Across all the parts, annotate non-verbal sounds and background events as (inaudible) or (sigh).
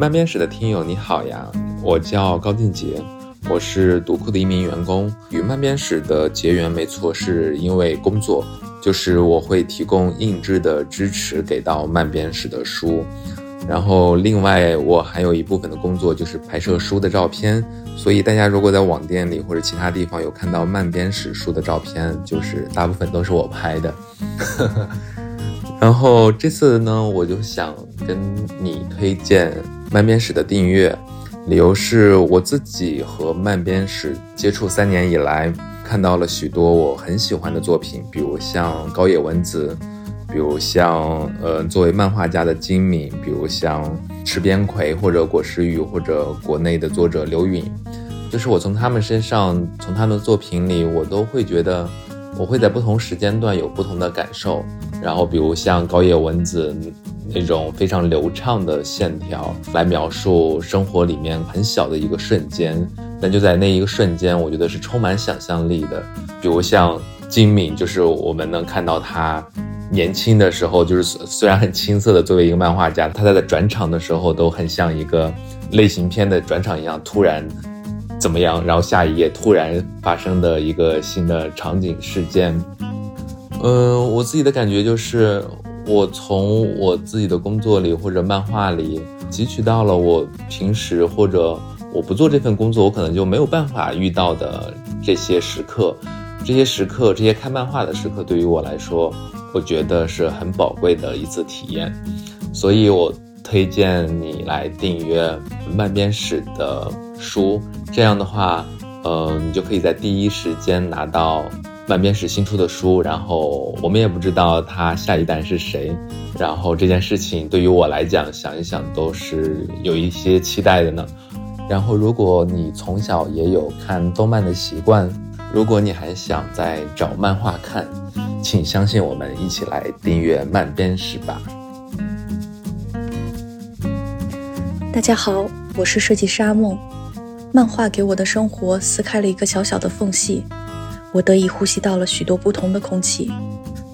漫编史的听友你好呀，我叫高俊杰，我是读库的一名员工。与漫编史的结缘，没错，是因为工作，就是我会提供印制的支持给到漫编史的书。然后，另外我还有一部分的工作就是拍摄书的照片，所以大家如果在网店里或者其他地方有看到漫编史书的照片，就是大部分都是我拍的。(laughs) 然后这次呢，我就想跟你推荐漫编史的订阅，理由是我自己和漫编史接触三年以来，看到了许多我很喜欢的作品，比如像高野文子。比如像呃，作为漫画家的金敏，比如像池边葵或者果实鱼，或者国内的作者刘允，就是我从他们身上，从他们的作品里，我都会觉得，我会在不同时间段有不同的感受。然后，比如像高野文子那种非常流畅的线条，来描述生活里面很小的一个瞬间，但就在那一个瞬间，我觉得是充满想象力的。比如像金敏，就是我们能看到他。年轻的时候，就是虽然很青涩的，作为一个漫画家，他在转场的时候都很像一个类型片的转场一样，突然怎么样，然后下一页突然发生的一个新的场景事件。嗯，我自己的感觉就是，我从我自己的工作里或者漫画里汲取到了我平时或者我不做这份工作，我可能就没有办法遇到的这些时刻，这些时刻，这些看漫画的时刻，对于我来说。我觉得是很宝贵的一次体验，所以我推荐你来订阅漫编史的书。这样的话，呃，你就可以在第一时间拿到漫编史新出的书。然后我们也不知道他下一代是谁，然后这件事情对于我来讲，想一想都是有一些期待的呢。然后，如果你从小也有看动漫的习惯，如果你还想再找漫画看。请相信我们，一起来订阅漫编史吧。大家好，我是设计师阿梦。漫画给我的生活撕开了一个小小的缝隙，我得以呼吸到了许多不同的空气。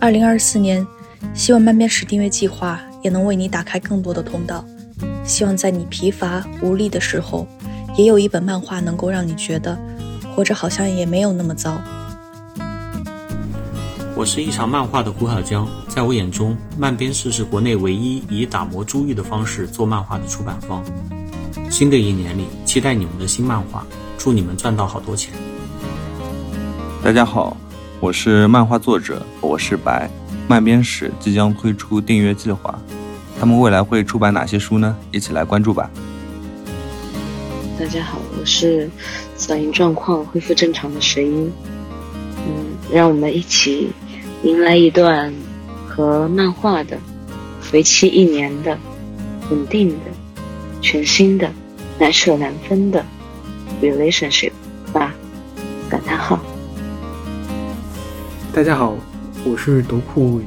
二零二四年，希望漫边史订阅计划也能为你打开更多的通道。希望在你疲乏无力的时候，也有一本漫画能够让你觉得活着好像也没有那么糟。我是一场漫画的胡小江，在我眼中，漫编室是国内唯一以打磨珠玉的方式做漫画的出版方。新的一年里，期待你们的新漫画，祝你们赚到好多钱。大家好，我是漫画作者，我是白。漫编室即将推出订阅计划，他们未来会出版哪些书呢？一起来关注吧。大家好，我是嗓音状况恢复正常的水音。嗯，让我们一起。迎来一段和漫画的为期一年的稳定的全新的难舍难分的 relationship 吧！感叹号。大家好，我是读库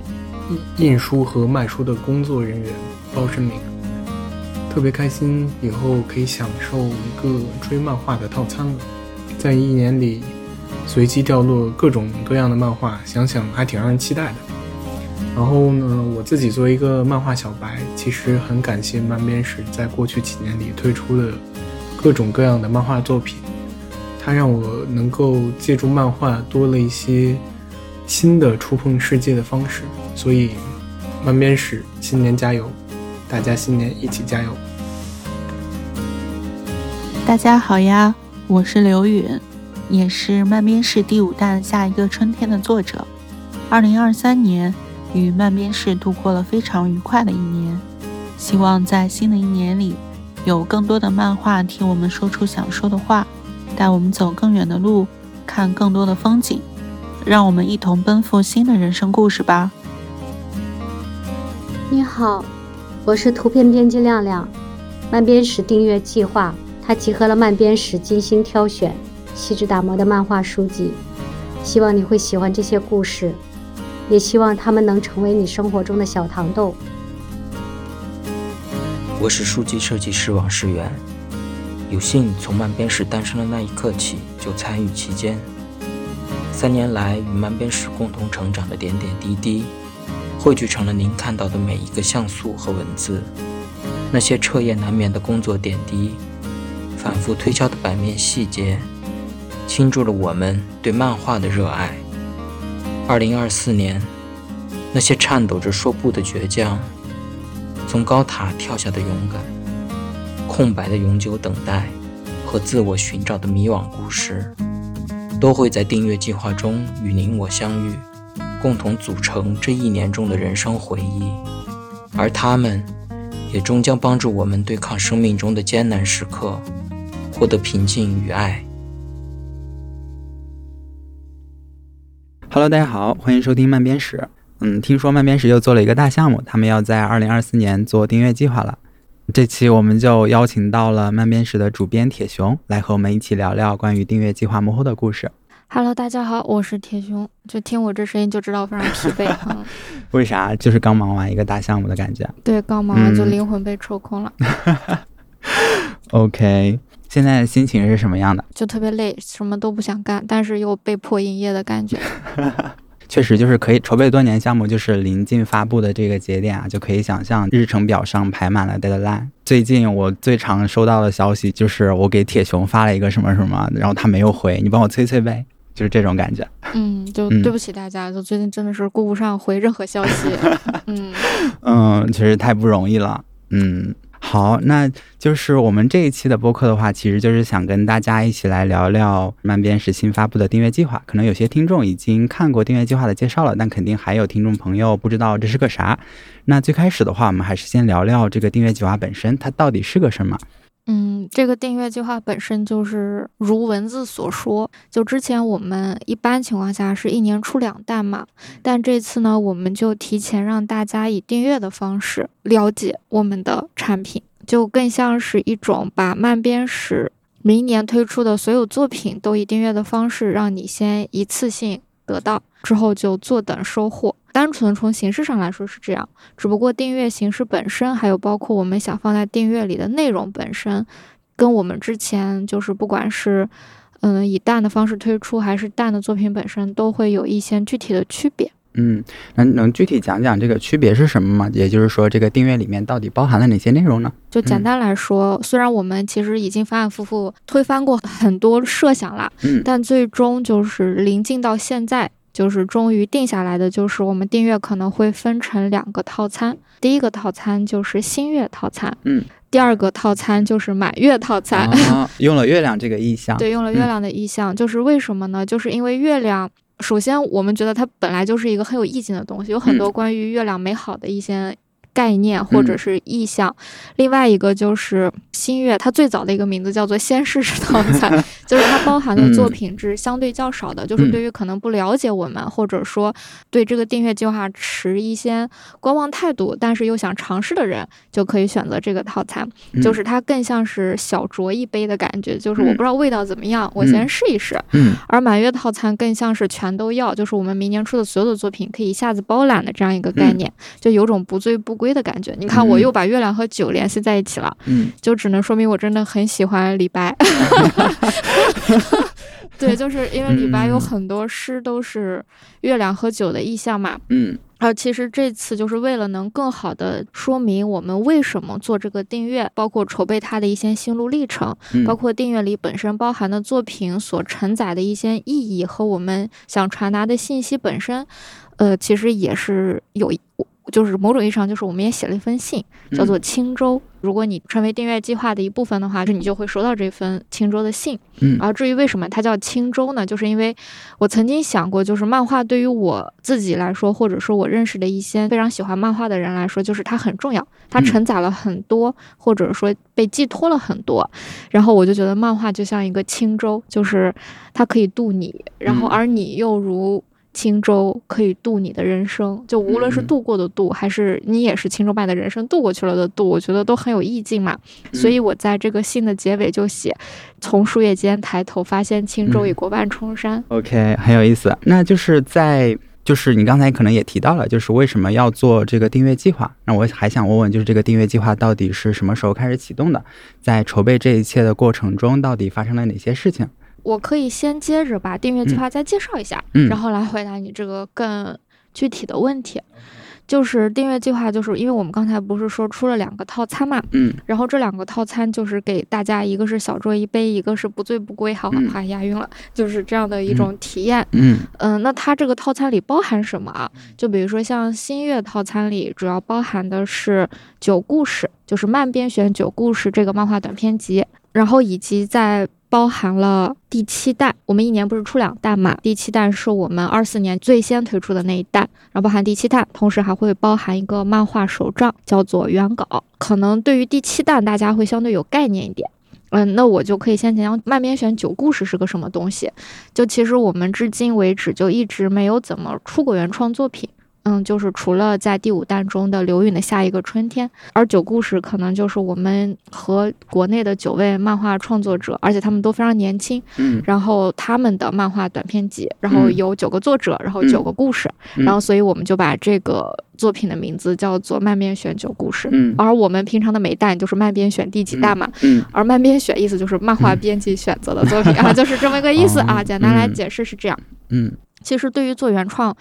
印书和卖书的工作人员包申明，特别开心以后可以享受一个追漫画的套餐了，在一年里。随机掉落各种各样的漫画，想想还挺让人期待的。然后呢，我自己作为一个漫画小白，其实很感谢漫编史在过去几年里推出的各种各样的漫画作品，它让我能够借助漫画多了一些新的触碰世界的方式。所以，漫编史新年加油，大家新年一起加油！大家好呀，我是刘允。也是漫编室第五弹下一个春天的作者。二零二三年与漫编室度过了非常愉快的一年，希望在新的一年里有更多的漫画听我们说出想说的话，带我们走更远的路，看更多的风景，让我们一同奔赴新的人生故事吧。你好，我是图片编辑亮亮。漫编室订阅计划，它集合了漫编室精心挑选。细致打磨的漫画书籍，希望你会喜欢这些故事，也希望他们能成为你生活中的小糖豆。我是书籍设计师王世元，有幸从漫编史诞生的那一刻起就参与其间，三年来与漫编史共同成长的点点滴滴，汇聚成了您看到的每一个像素和文字。那些彻夜难眠的工作点滴，反复推敲的版面细节，倾注了我们对漫画的热爱。二零二四年，那些颤抖着说不的倔强，从高塔跳下的勇敢，空白的永久等待和自我寻找的迷惘故事，都会在订阅计划中与您我相遇，共同组成这一年中的人生回忆，而他们。也终将帮助我们对抗生命中的艰难时刻，获得平静与爱。Hello，大家好，欢迎收听慢编史。嗯，听说慢编史又做了一个大项目，他们要在二零二四年做订阅计划了。这期我们就邀请到了慢编史的主编铁熊来和我们一起聊聊关于订阅计划幕后的故事。Hello，大家好，我是铁熊。就听我这声音就知道非常疲惫。(laughs) 为啥？就是刚忙完一个大项目的感觉。对，刚忙完就灵魂被抽空了。(laughs) OK，现在心情是什么样的？就特别累，什么都不想干，但是又被迫营业的感觉。(laughs) 确实，就是可以筹备多年项目，就是临近发布的这个节点啊，就可以想象日程表上排满了 deadline。最近我最常收到的消息就是我给铁熊发了一个什么什么，然后他没有回，你帮我催催呗。就是这种感觉，嗯，就对不起大家，就最近真的是顾不上回任何消息，嗯 (laughs) 嗯，确实太不容易了，嗯，好，那就是我们这一期的播客的话，其实就是想跟大家一起来聊聊漫边时新发布的订阅计划。可能有些听众已经看过订阅计划的介绍了，但肯定还有听众朋友不知道这是个啥。那最开始的话，我们还是先聊聊这个订阅计划本身，它到底是个什么。嗯，这个订阅计划本身就是如文字所说，就之前我们一般情况下是一年出两弹嘛，但这次呢，我们就提前让大家以订阅的方式了解我们的产品，就更像是一种把慢编史明年推出的所有作品都以订阅的方式，让你先一次性得到，之后就坐等收获。单纯从形式上来说是这样，只不过订阅形式本身，还有包括我们想放在订阅里的内容本身，跟我们之前就是不管是嗯以淡的方式推出，还是淡的作品本身，都会有一些具体的区别。嗯，那能具体讲讲这个区别是什么吗？也就是说，这个订阅里面到底包含了哪些内容呢？就简单来说，虽然我们其实已经反反复复推翻过很多设想了，嗯，但最终就是临近到现在。就是终于定下来的，就是我们订阅可能会分成两个套餐，第一个套餐就是新月套餐，嗯，第二个套餐就是满月套餐。(laughs) 用了月亮这个意象，对，用了月亮的意象，就是为什么呢？就是因为月亮，首先我们觉得它本来就是一个很有意境的东西，有很多关于月亮美好的一些。概念或者是意象，另外一个就是新月，它最早的一个名字叫做先试试套餐，(laughs) 就是它包含的作品是相对较少的，就是对于可能不了解我们或者说对这个订阅计划持一些观望态度，但是又想尝试的人，就可以选择这个套餐，就是它更像是小酌一杯的感觉，就是我不知道味道怎么样，我先试一试。嗯，而满月套餐更像是全都要，就是我们明年出的所有的作品可以一下子包揽的这样一个概念，就有种不醉不归。的感觉，你看，我又把月亮和酒联系在一起了，嗯，(laughs) 就只能说明我真的很喜欢李白。(laughs) 对，就是因为李白有很多诗都是月亮和酒的意象嘛，嗯，而其实这次就是为了能更好的说明我们为什么做这个订阅，包括筹备它的一些心路历程，包括订阅里本身包含的作品所承载的一些意义和我们想传达的信息本身，呃，其实也是有。就是某种意义上，就是我们也写了一封信，叫做青州。如果你成为订阅计划的一部分的话，就你就会收到这封青州的信。嗯，而至于为什么它叫青州呢？就是因为我曾经想过，就是漫画对于我自己来说，或者说我认识的一些非常喜欢漫画的人来说，就是它很重要，它承载了很多，或者说被寄托了很多。然后我就觉得漫画就像一个青州，就是它可以渡你，然后而你又如。轻舟可以渡你的人生，就无论是度过的渡，还是你也是轻舟把的人生渡过去了的渡，我觉得都很有意境嘛。所以我在这个信的结尾就写：从树叶间抬头，发现轻舟已过万重山。OK，很有意思。那就是在，就是你刚才可能也提到了，就是为什么要做这个订阅计划？那我还想问问，就是这个订阅计划到底是什么时候开始启动的？在筹备这一切的过程中，到底发生了哪些事情？我可以先接着把订阅计划再介绍一下，然后来回答你这个更具体的问题。就是订阅计划，就是因为我们刚才不是说出了两个套餐嘛，嗯，然后这两个套餐就是给大家一个是小酌一杯，一个是不醉不归，好好怕押韵了，就是这样的一种体验。嗯嗯，那它这个套餐里包含什么啊？就比如说像新月套餐里主要包含的是九故事，就是慢编选九故事这个漫画短篇集，然后以及在。包含了第七弹，我们一年不是出两弹嘛？第七弹是我们二四年最先推出的那一弹，然后包含第七弹，同时还会包含一个漫画手账，叫做原稿。可能对于第七弹，大家会相对有概念一点。嗯，那我就可以先讲讲慢编选九故事是个什么东西。就其实我们至今为止就一直没有怎么出过原创作品。嗯，就是除了在第五弹中的刘允的下一个春天，而九故事可能就是我们和国内的九位漫画创作者，而且他们都非常年轻。嗯，然后他们的漫画短篇集，然后有九个作者，然后九个故事，然后所以我们就把这个作品的名字叫做漫边选九故事。嗯，而我们平常的每弹就是漫边选第几弹嘛。嗯，而漫边选意思就是漫画编辑选择的作品啊，(laughs) 就是这么个意思啊。简单来解释是这样。嗯，其实对于做原创。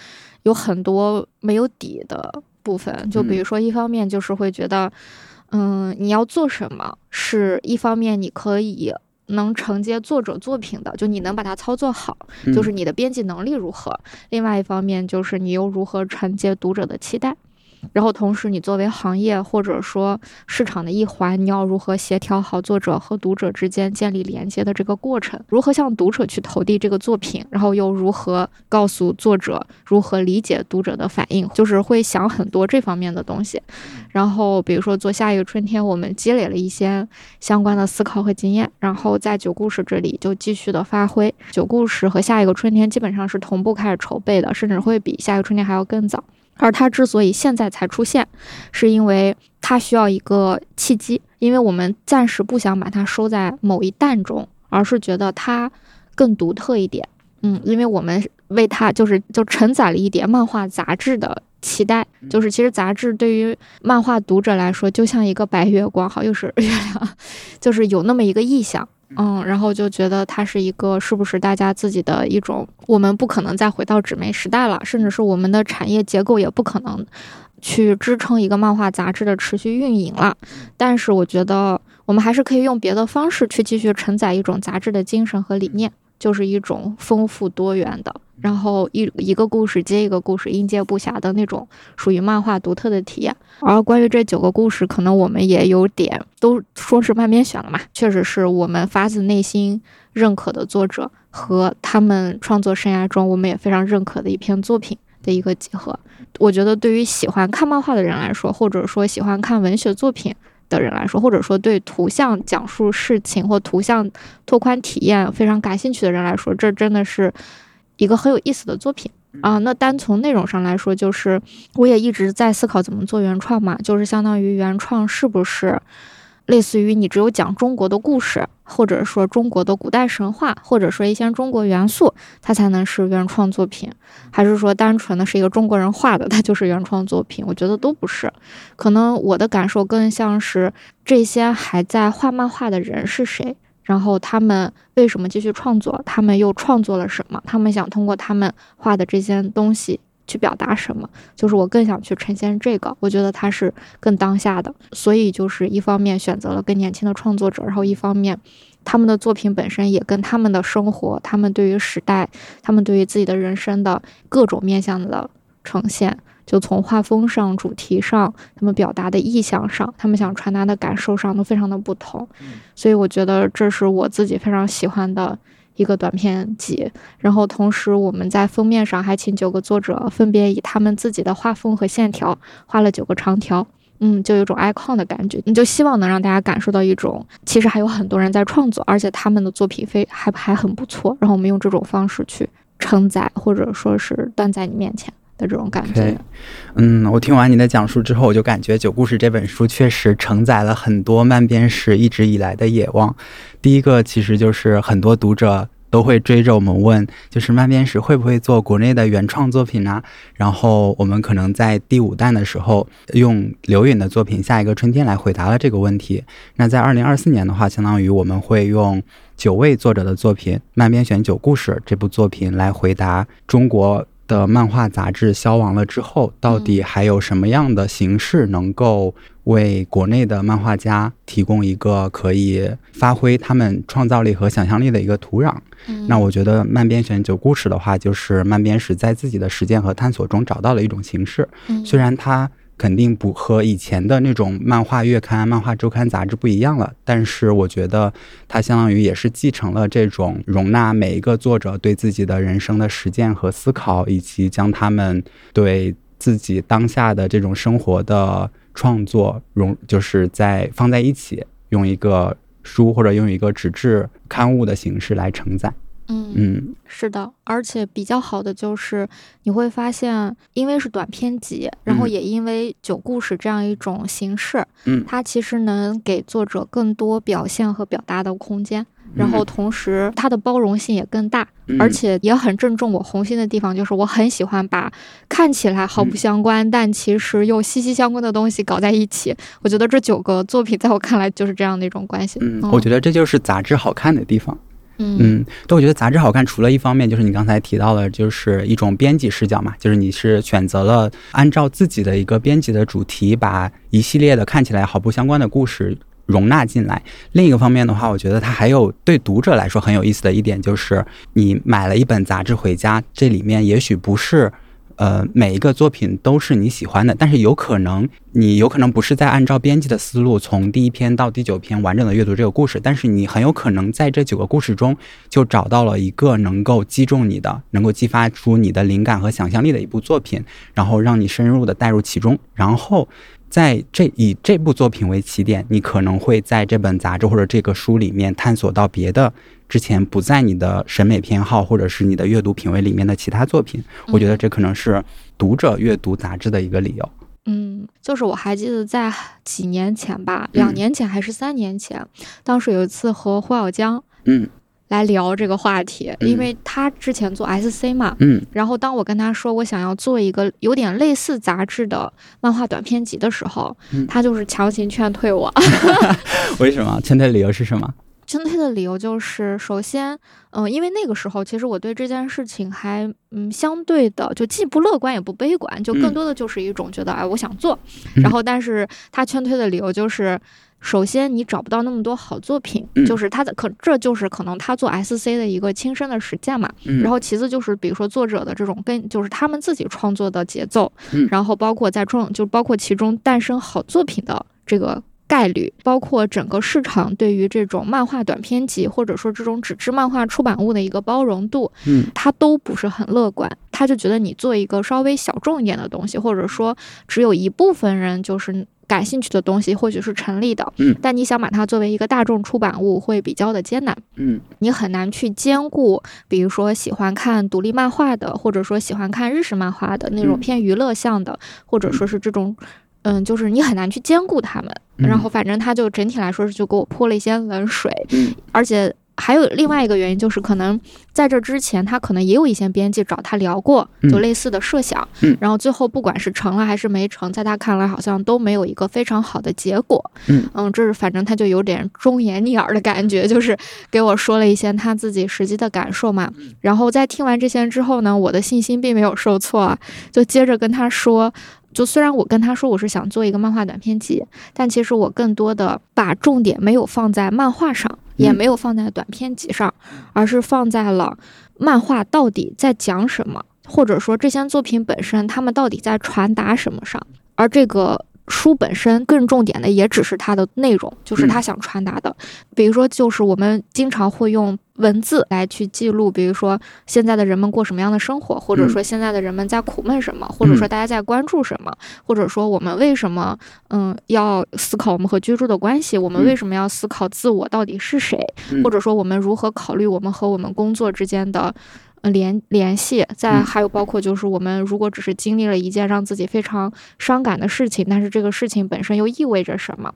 有很多没有底的部分，就比如说，一方面就是会觉得，嗯，你要做什么，是一方面你可以能承接作者作品的，就你能把它操作好，就是你的编辑能力如何；另外一方面就是你又如何承接读者的期待。然后，同时，你作为行业或者说市场的一环，你要如何协调好作者和读者之间建立连接的这个过程？如何向读者去投递这个作品？然后又如何告诉作者如何理解读者的反应？就是会想很多这方面的东西。然后，比如说做下一个春天，我们积累了一些相关的思考和经验，然后在九故事这里就继续的发挥。九故事和下一个春天基本上是同步开始筹备的，甚至会比下一个春天还要更早。而它之所以现在才出现，是因为它需要一个契机，因为我们暂时不想把它收在某一弹中，而是觉得它更独特一点。嗯，因为我们为它就是就承载了一点漫画杂志的期待，就是其实杂志对于漫画读者来说，就像一个白月光，好又是月亮，(laughs) 就是有那么一个意象。嗯，然后就觉得它是一个是不是大家自己的一种，我们不可能再回到纸媒时代了，甚至是我们的产业结构也不可能去支撑一个漫画杂志的持续运营了。但是我觉得我们还是可以用别的方式去继续承载一种杂志的精神和理念，就是一种丰富多元的。然后一一个故事接一个故事，应接不暇的那种属于漫画独特的体验。而关于这九个故事，可能我们也有点都说是慢边选了嘛，确实是我们发自内心认可的作者和他们创作生涯中我们也非常认可的一篇作品的一个集合。我觉得对于喜欢看漫画的人来说，或者说喜欢看文学作品的人来说，或者说对图像讲述事情或图像拓宽体验非常感兴趣的人来说，这真的是。一个很有意思的作品啊，那单从内容上来说，就是我也一直在思考怎么做原创嘛，就是相当于原创是不是类似于你只有讲中国的故事，或者说中国的古代神话，或者说一些中国元素，它才能是原创作品，还是说单纯的是一个中国人画的，它就是原创作品？我觉得都不是，可能我的感受更像是这些还在画漫画的人是谁。然后他们为什么继续创作？他们又创作了什么？他们想通过他们画的这些东西去表达什么？就是我更想去呈现这个，我觉得它是更当下的。所以就是一方面选择了更年轻的创作者，然后一方面他们的作品本身也跟他们的生活、他们对于时代、他们对于自己的人生的各种面向的呈现。就从画风上、主题上，他们表达的意向上，他们想传达的感受上都非常的不同，所以我觉得这是我自己非常喜欢的一个短片集。然后同时，我们在封面上还请九个作者分别以他们自己的画风和线条画了九个长条，嗯，就有种 icon 的感觉。你就希望能让大家感受到一种，其实还有很多人在创作，而且他们的作品非还还很不错。然后我们用这种方式去承载，或者说是端在你面前。的这种感觉，嗯，我听完你的讲述之后，我就感觉《九故事》这本书确实承载了很多漫编史一直以来的野望。第一个，其实就是很多读者都会追着我们问，就是漫编史会不会做国内的原创作品呢？然后我们可能在第五弹的时候，用刘允的作品《下一个春天》来回答了这个问题。那在二零二四年的话，相当于我们会用九位作者的作品《漫编选九故事》这部作品来回答中国。的漫画杂志消亡了之后，到底还有什么样的形式能够为国内的漫画家提供一个可以发挥他们创造力和想象力的一个土壤？那我觉得漫编选九故事的话，就是漫编史在自己的实践和探索中找到了一种形式。虽然它肯定不和以前的那种漫画月刊、漫画周刊杂志不一样了，但是我觉得它相当于也是继承了这种容纳每一个作者对自己的人生的实践和思考，以及将他们对自己当下的这种生活的创作融，就是在放在一起，用一个书或者用一个纸质刊物的形式来承载。嗯嗯，是的，而且比较好的就是你会发现，因为是短篇集，然后也因为九故事这样一种形式，嗯，它其实能给作者更多表现和表达的空间，然后同时它的包容性也更大，而且也很正中我红心的地方，就是我很喜欢把看起来毫不相关，但其实又息息相关的东西搞在一起。我觉得这九个作品在我看来就是这样的一种关系。嗯，我觉得这就是杂志好看的地方。嗯，对我觉得杂志好看，除了一方面就是你刚才提到的，就是一种编辑视角嘛，就是你是选择了按照自己的一个编辑的主题，把一系列的看起来毫不相关的故事容纳进来。另一个方面的话，我觉得它还有对读者来说很有意思的一点，就是你买了一本杂志回家，这里面也许不是。呃，每一个作品都是你喜欢的，但是有可能你有可能不是在按照编辑的思路从第一篇到第九篇完整的阅读这个故事，但是你很有可能在这九个故事中就找到了一个能够击中你的、能够激发出你的灵感和想象力的一部作品，然后让你深入的带入其中，然后在这以这部作品为起点，你可能会在这本杂志或者这个书里面探索到别的。之前不在你的审美偏好或者是你的阅读品味里面的其他作品，我觉得这可能是读者阅读杂志的一个理由。嗯，就是我还记得在几年前吧，两年前还是三年前，当时有一次和胡小江嗯来聊这个话题，因为他之前做 SC 嘛，嗯，然后当我跟他说我想要做一个有点类似杂志的漫画短篇集的时候，他就是强行劝退我。(laughs) 为什么？劝退理由是什么？劝退的理由就是，首先，嗯，因为那个时候其实我对这件事情还，嗯，相对的就既不乐观也不悲观，就更多的就是一种觉得，哎，我想做。然后，但是他劝退的理由就是，首先你找不到那么多好作品，就是他的可这就是可能他做 SC 的一个亲身的实践嘛。然后，其次就是比如说作者的这种跟就是他们自己创作的节奏，然后包括在创就包括其中诞生好作品的这个。概率包括整个市场对于这种漫画短篇集或者说这种纸质漫画出版物的一个包容度，嗯，他都不是很乐观。他就觉得你做一个稍微小众一点的东西，或者说只有一部分人就是感兴趣的东西，或许是成立的，嗯，但你想把它作为一个大众出版物，会比较的艰难，嗯，你很难去兼顾，比如说喜欢看独立漫画的，或者说喜欢看日式漫画的那种偏娱乐向的，或者说是这种。嗯，就是你很难去兼顾他们，然后反正他就整体来说是就给我泼了一些冷水，而且还有另外一个原因就是可能在这之前他可能也有一些编辑找他聊过，就类似的设想，然后最后不管是成了还是没成，在他看来好像都没有一个非常好的结果，嗯。这是反正他就有点忠言逆耳的感觉，就是给我说了一些他自己实际的感受嘛，然后在听完这些之后呢，我的信心并没有受挫，啊，就接着跟他说。就虽然我跟他说我是想做一个漫画短篇集，但其实我更多的把重点没有放在漫画上，也没有放在短篇集上，而是放在了漫画到底在讲什么，或者说这些作品本身他们到底在传达什么上。而这个书本身更重点的也只是它的内容，就是他想传达的。比如说，就是我们经常会用。文字来去记录，比如说现在的人们过什么样的生活，或者说现在的人们在苦闷什么，或者说大家在关注什么，或者说我们为什么嗯要思考我们和居住的关系，我们为什么要思考自我到底是谁，或者说我们如何考虑我们和我们工作之间的联联系，再还有包括就是我们如果只是经历了一件让自己非常伤感的事情，但是这个事情本身又意味着什么？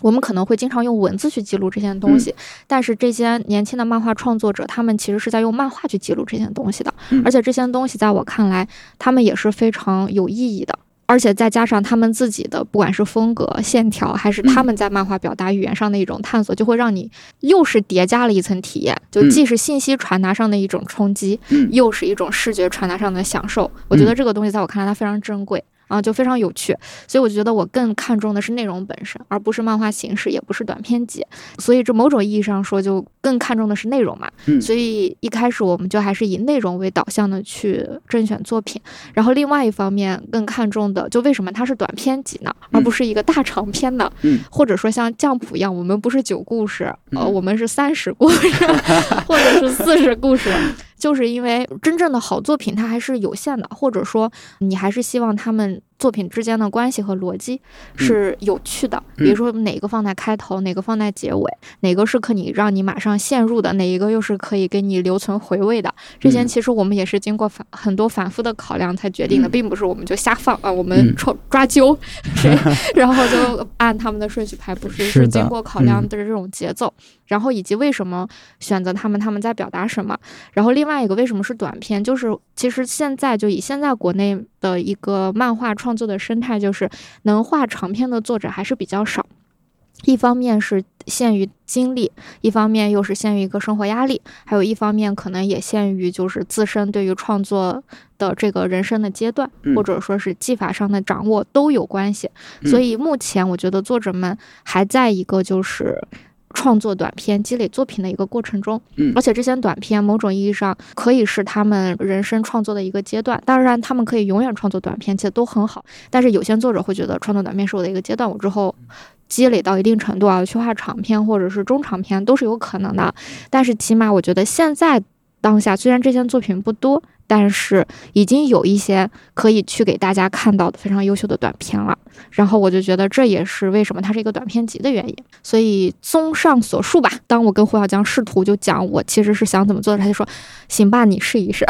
我们可能会经常用文字去记录这些东西，但是这些年轻的漫画创作者，他们其实是在用漫画去记录这些东西的，而且这些东西在我看来，他们也是非常有意义的。而且再加上他们自己的，不管是风格、线条，还是他们在漫画表达语言上的一种探索，就会让你又是叠加了一层体验，就既是信息传达上的一种冲击，又是一种视觉传达上的享受。我觉得这个东西在我看来它非常珍贵。啊，就非常有趣，所以我觉得我更看重的是内容本身，而不是漫画形式，也不是短篇集。所以这某种意义上说，就更看重的是内容嘛。嗯。所以一开始我们就还是以内容为导向的去甄选作品，然后另外一方面更看重的，就为什么它是短篇集呢，而不是一个大长篇呢？嗯。或者说像酱谱一样，我们不是九故事，呃，我们是三十故事，(laughs) 或者是四十故事。就是因为真正的好作品它还是有限的，或者说你还是希望他们作品之间的关系和逻辑是有趣的。比如说哪个放在开头，哪个放在结尾，哪个是可以让你马上陷入的，哪一个又是可以给你留存回味的。这些其实我们也是经过反很多反复的考量才决定的，并不是我们就瞎放啊，我们抓抓阄，(laughs) 然后就按他们的顺序排，不是是经过考量的这种节奏。然后以及为什么选择他们，他们在表达什么？然后另外一个为什么是短片？就是其实现在就以现在国内的一个漫画创作的生态，就是能画长篇的作者还是比较少。一方面是限于精力，一方面又是限于一个生活压力，还有一方面可能也限于就是自身对于创作的这个人生的阶段，或者说是技法上的掌握都有关系。所以目前我觉得作者们还在一个就是。创作短片、积累作品的一个过程中，嗯，而且这些短片某种意义上可以是他们人生创作的一个阶段。当然，他们可以永远创作短片，其实都很好。但是有些作者会觉得创作短片是我的一个阶段，我之后积累到一定程度啊，去画长篇或者是中长篇都是有可能的。但是起码我觉得现在当下，虽然这些作品不多。但是已经有一些可以去给大家看到的非常优秀的短片了，然后我就觉得这也是为什么它是一个短片集的原因。所以综上所述吧，当我跟胡小江试图就讲我其实是想怎么做的，他就说：“ (laughs) 行吧，你试一试。”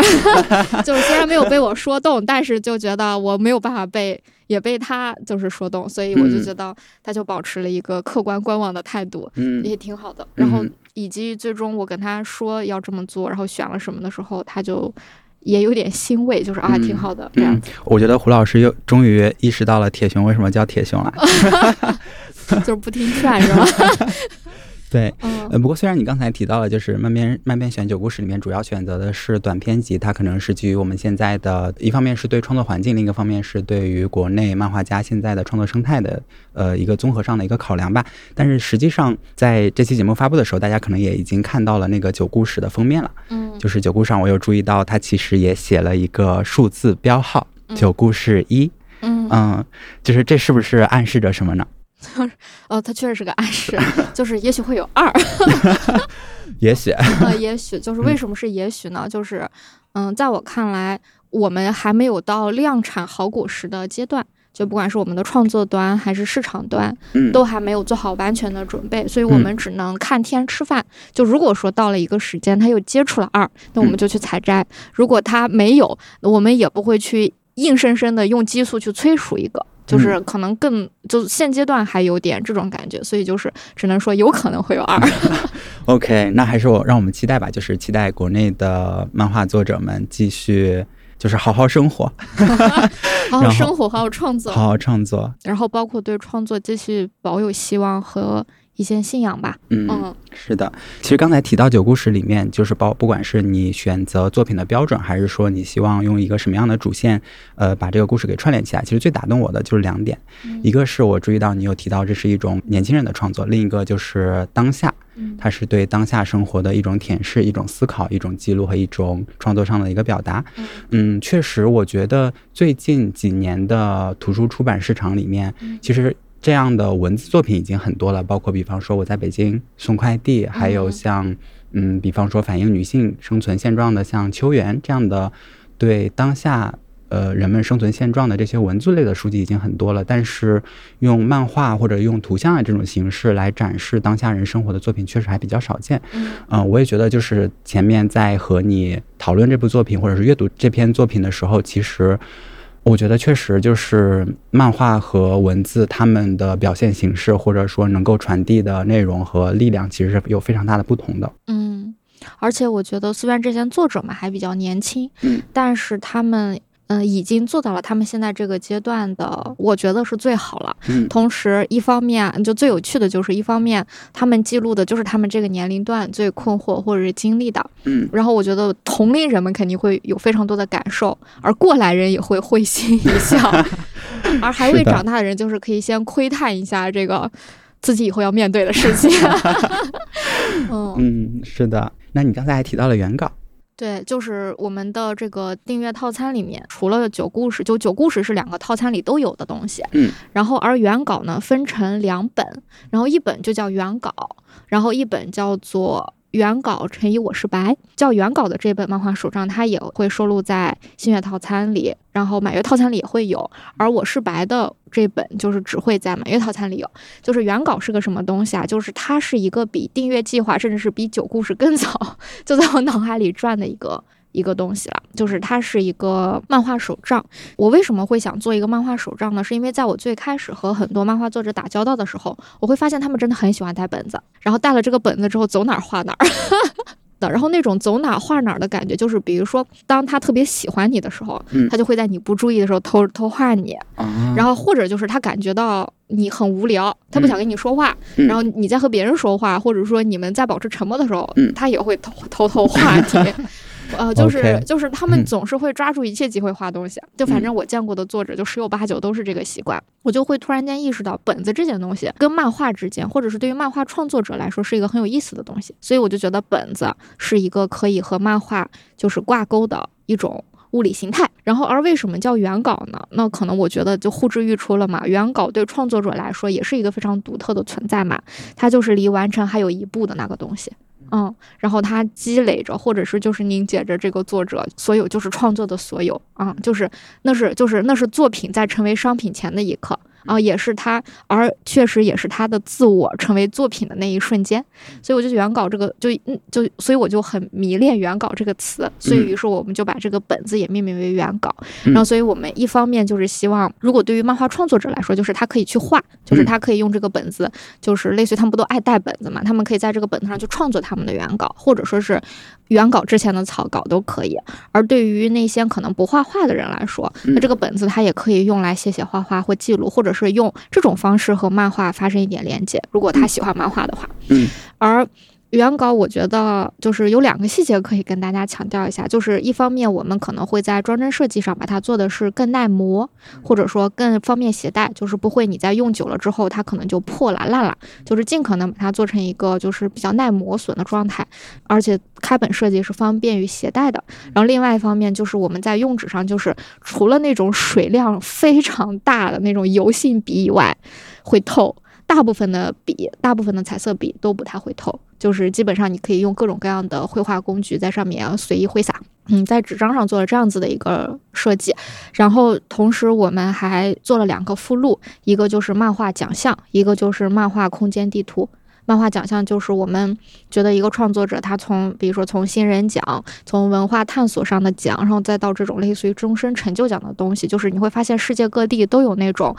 (laughs) 就是虽然没有被我说动，但是就觉得我没有办法被也被他就是说动，所以我就觉得他就保持了一个客观观望的态度，嗯，也挺好的。然后以及最终我跟他说要这么做，然后选了什么的时候，他就。也有点欣慰，就是啊，挺好的这样子。我觉得胡老师又终于意识到了铁熊为什么叫铁熊了，(laughs) 就是不听劝是吧？对，呃，不过虽然你刚才提到了，就是慢边慢边选九故事里面主要选择的是短篇集，它可能是基于我们现在的一方面是对创作环境，另一个方面是对于国内漫画家现在的创作生态的呃一个综合上的一个考量吧。但是实际上在这期节目发布的时候，大家可能也已经看到了那个九故事的封面了。嗯，就是九故事上，我有注意到它其实也写了一个数字标号，九故事一。嗯嗯，就是这是不是暗示着什么呢？哦，它确实是个暗示，就是也许会有二，(laughs) 也许，呃，也许就是为什么是也许呢？就是，嗯，在我看来，我们还没有到量产好果实的阶段，就不管是我们的创作端还是市场端，都还没有做好完全的准备，所以我们只能看天吃饭。就如果说到了一个时间，它又接触了二，那我们就去采摘；如果它没有，我们也不会去硬生生的用激素去催熟一个。就是可能更就现阶段还有点这种感觉，所以就是只能说有可能会有二。(laughs) OK，那还是我让我们期待吧，就是期待国内的漫画作者们继续就是好好生活 (laughs) (laughs) 好好生活，好好创作，好好创作，然后包括对创作继续保有希望和。一些信仰吧，嗯，是的。其实刚才提到九故事里面，就是包不管是你选择作品的标准，还是说你希望用一个什么样的主线，呃，把这个故事给串联起来。其实最打动我的就是两点，一个是我注意到你有提到这是一种年轻人的创作，另一个就是当下，它是对当下生活的一种舔舐、一种思考、一种记录和一种创作上的一个表达。嗯，确实，我觉得最近几年的图书出版市场里面，其实。这样的文字作品已经很多了，包括比方说我在北京送快递，还有像嗯，比方说反映女性生存现状的像秋园这样的，对当下呃人们生存现状的这些文字类的书籍已经很多了。但是用漫画或者用图像啊这种形式来展示当下人生活的作品，确实还比较少见。嗯，我也觉得就是前面在和你讨论这部作品或者是阅读这篇作品的时候，其实。我觉得确实就是漫画和文字，他们的表现形式或者说能够传递的内容和力量，其实是有非常大的不同的。嗯，而且我觉得虽然这些作者们还比较年轻，嗯，但是他们嗯，已经做到了他们现在这个阶段的，我觉得是最好了。嗯同时，一方面就最有趣的就是，一方面他们记录的就是他们这个年龄段最困惑或者是经历的。嗯然后我觉得同龄人们肯定会有非常多的感受，而过来人也会会心一笑，(laughs) 而还未长大的人就是可以先窥探一下这个自己以后要面对的事情。(laughs) 嗯，嗯，是的。那你刚才还提到了原稿，对，就是我们的这个订阅套餐里面，除了九故事，就九故事是两个套餐里都有的东西。嗯，然后而原稿呢分成两本，然后一本就叫原稿，然后一本叫做。原稿陈以我是白，叫原稿的这本漫画手账，它也会收录在新月套餐里，然后满月套餐里也会有。而我是白的这本就是只会在满月套餐里有。就是原稿是个什么东西啊？就是它是一个比订阅计划，甚至是比九故事更早 (laughs) 就在我脑海里转的一个一个东西了。就是它是一个漫画手账。我为什么会想做一个漫画手账呢？是因为在我最开始和很多漫画作者打交道的时候，我会发现他们真的很喜欢带本子，然后带了这个本子之后走哪儿画哪儿。(laughs) 的，然后那种走哪儿画哪儿的感觉，就是比如说，当他特别喜欢你的时候，嗯他就会在你不注意的时候偷偷画你，啊然后或者就是他感觉到你很无聊，他不想跟你说话，嗯然后你在和别人说话，或者说你们在保持沉默的时候，嗯他也会偷偷偷画你。(laughs) 呃，就是就是他们嗯总是会抓住一切机会画东西，就反正我见过的作者就十有八九都是这个习惯，我就会突然间意识到本子这件东西跟漫画之间，或者是对于漫画创作者来说是一个很有意思的东西，所以我就觉得本子是一个可以和漫画就是挂钩的一种。物理形态，然后而为什么叫原稿呢？那可能我觉得就呼之欲出了嘛。原稿对创作者来说也是一个非常独特的存在嘛，它就是离完成还有一步的那个东西。嗯，然后它积累着，或者是就是凝结着这个作者所有就是创作的所有。啊、就是那是就是那是作品在成为商品前的一刻。啊、也是他，而确实也是他的自我成为作品的那一瞬间。所以我就原稿这个就嗯就所以我就很迷恋原稿这个词，所以于是我们就把这个本子也命名为原稿。嗯然后所以我们一方面就是希望，如果对于漫画创作者来说，就是他可以去画，就是他可以用这个本子，就是类似于他们不都爱带本子嘛，他们可以在这个本子上去创作他们的原稿，或者说是原稿之前的草稿都可以。而对于那些可能不画画的人来说，那这个本子它也可以用来写写画画或记录，或者是用这种方式和漫画发生一点连接。如果他喜欢漫画的话，嗯，而原稿我觉得就是有两个细节可以跟大家强调一下，就是一方面我们可能会在装帧设计上把它做的是更耐磨，或者说更方便携带，就是不会你在用久了之后它可能就破了烂了，就是尽可能把它做成一个就是比较耐磨损的状态，而且开本设计是方便于携带的。然后另外一方面就是我们在用纸上，就是除了那种水量非常大的那种油性笔以外，会透。大部分的笔，大部分的彩色笔都不太会透，就是基本上你可以用各种各样的绘画工具在上面随意挥洒。嗯，在纸张上做了这样子的一个设计，然后同时我们还做了两个附录，一个就是漫画奖项，一个就是漫画空间地图。漫画奖项就是我们觉得一个创作者他从比如说从新人奖，从文化探索上的奖，然后再到这种类似于终身成就奖的东西，就是你会发现世界各地都有那种。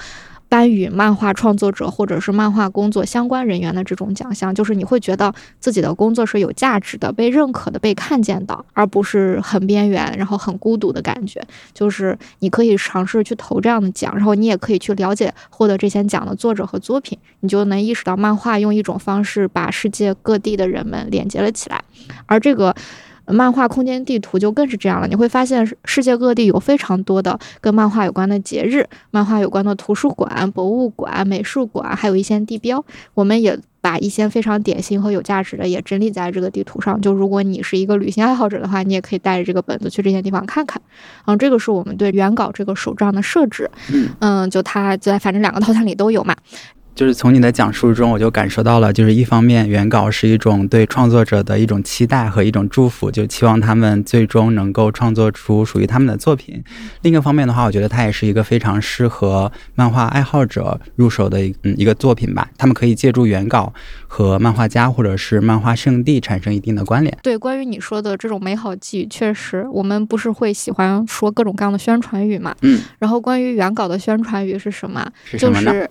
颁与漫画创作者或者是漫画工作相关人员的这种奖项，就是你会觉得自己的工作是有价值的、被认可的、被看见的，而不是很边缘，然后很孤独的感觉。就是你可以尝试去投这样的奖，然后你也可以去了解获得这些奖的作者和作品，你就能意识到漫画用一种方式把世界各地的人们连接了起来，而这个。漫画空间地图就更是这样了，你会发现世世界各地有非常多的跟漫画有关的节日、漫画有关的图书馆、博物馆、美术馆，还有一些地标。我们也把一些非常典型和有价值的也整理在这个地图上。就如果你是一个旅行爱好者的话，你也可以带着这个本子去这些地方看看。嗯，这个是我们对原稿这个手账的设置。嗯，就它在反正两个套餐里都有嘛。就是从你的讲述中，我就感受到了，就是一方面原稿是一种对创作者的一种期待和一种祝福，就期望他们最终能够创作出属于他们的作品；另一个方面的话，我觉得它也是一个非常适合漫画爱好者入手的一嗯一个作品吧。他们可以借助原稿和漫画家或者是漫画圣地产生一定的关联。对，关于你说的这种美好寄语，确实，我们不是会喜欢说各种各样的宣传语嘛？嗯。然后关于原稿的宣传语是什么？是什么呢就是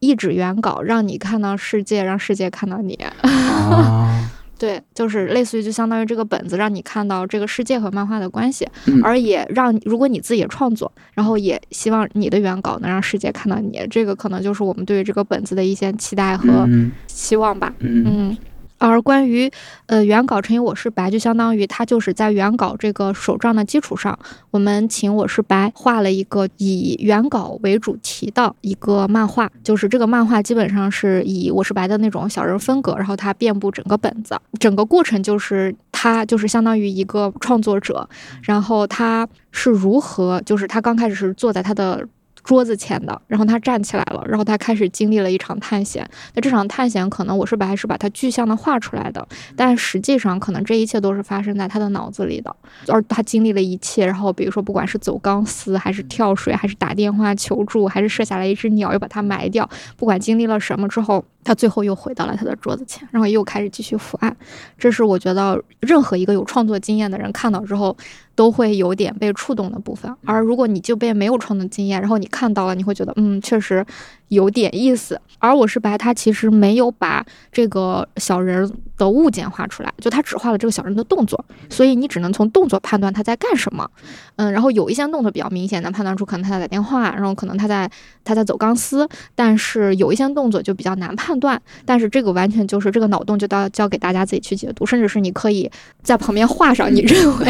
一纸原稿，让你看到世界，让世界看到你。(laughs) 啊对，就是类似于就相当于这个本子让你看到这个世界和漫画的关系，嗯而也让如果你自己创作，然后也希望你的原稿能让世界看到你，这个可能就是我们对于这个本子的一些期待和嗯期望吧。嗯嗯。而关于呃原稿成以我是白，就相当于它就是在原稿这个手账的基础上，我们请我是白画了一个以原稿为主题的一个漫画，就是这个漫画基本上是以我是白的那种小人风格，然后它遍布整个本子，整个过程就是他就是相当于一个创作者，然后他是如何，就是他刚开始是坐在他的。桌子前的，然后他站起来了，然后他开始经历了一场探险。那这场探险可能我是把还是把它具象的画出来的，但实际上可能这一切都是发生在他的脑子里的，而他经历了一切。然后比如说，不管是走钢丝，还是跳水，还是打电话求助，还是射下来一只鸟又把它埋掉，不管经历了什么之后，他最后又回到了他的桌子前，然后又开始继续伏案。这是我觉得任何一个有创作经验的人看到之后都会有点被触动的部分。而如果你就被没有创作经验，然后你看到了，你会觉得嗯，确实有点意思。而我是白，他其实没有把这个小人的物件画出来，就他只画了这个小人的动作，所以你只能从动作判断他在干什么。嗯，然后有一些动作比较明显，能判断出可能他在打电话，然后可能他在他在走钢丝，但是有一些动作就比较难判断。但是这个完全就是这个脑洞就到交给大家自己去解读，甚至是你可以在旁边画上你认为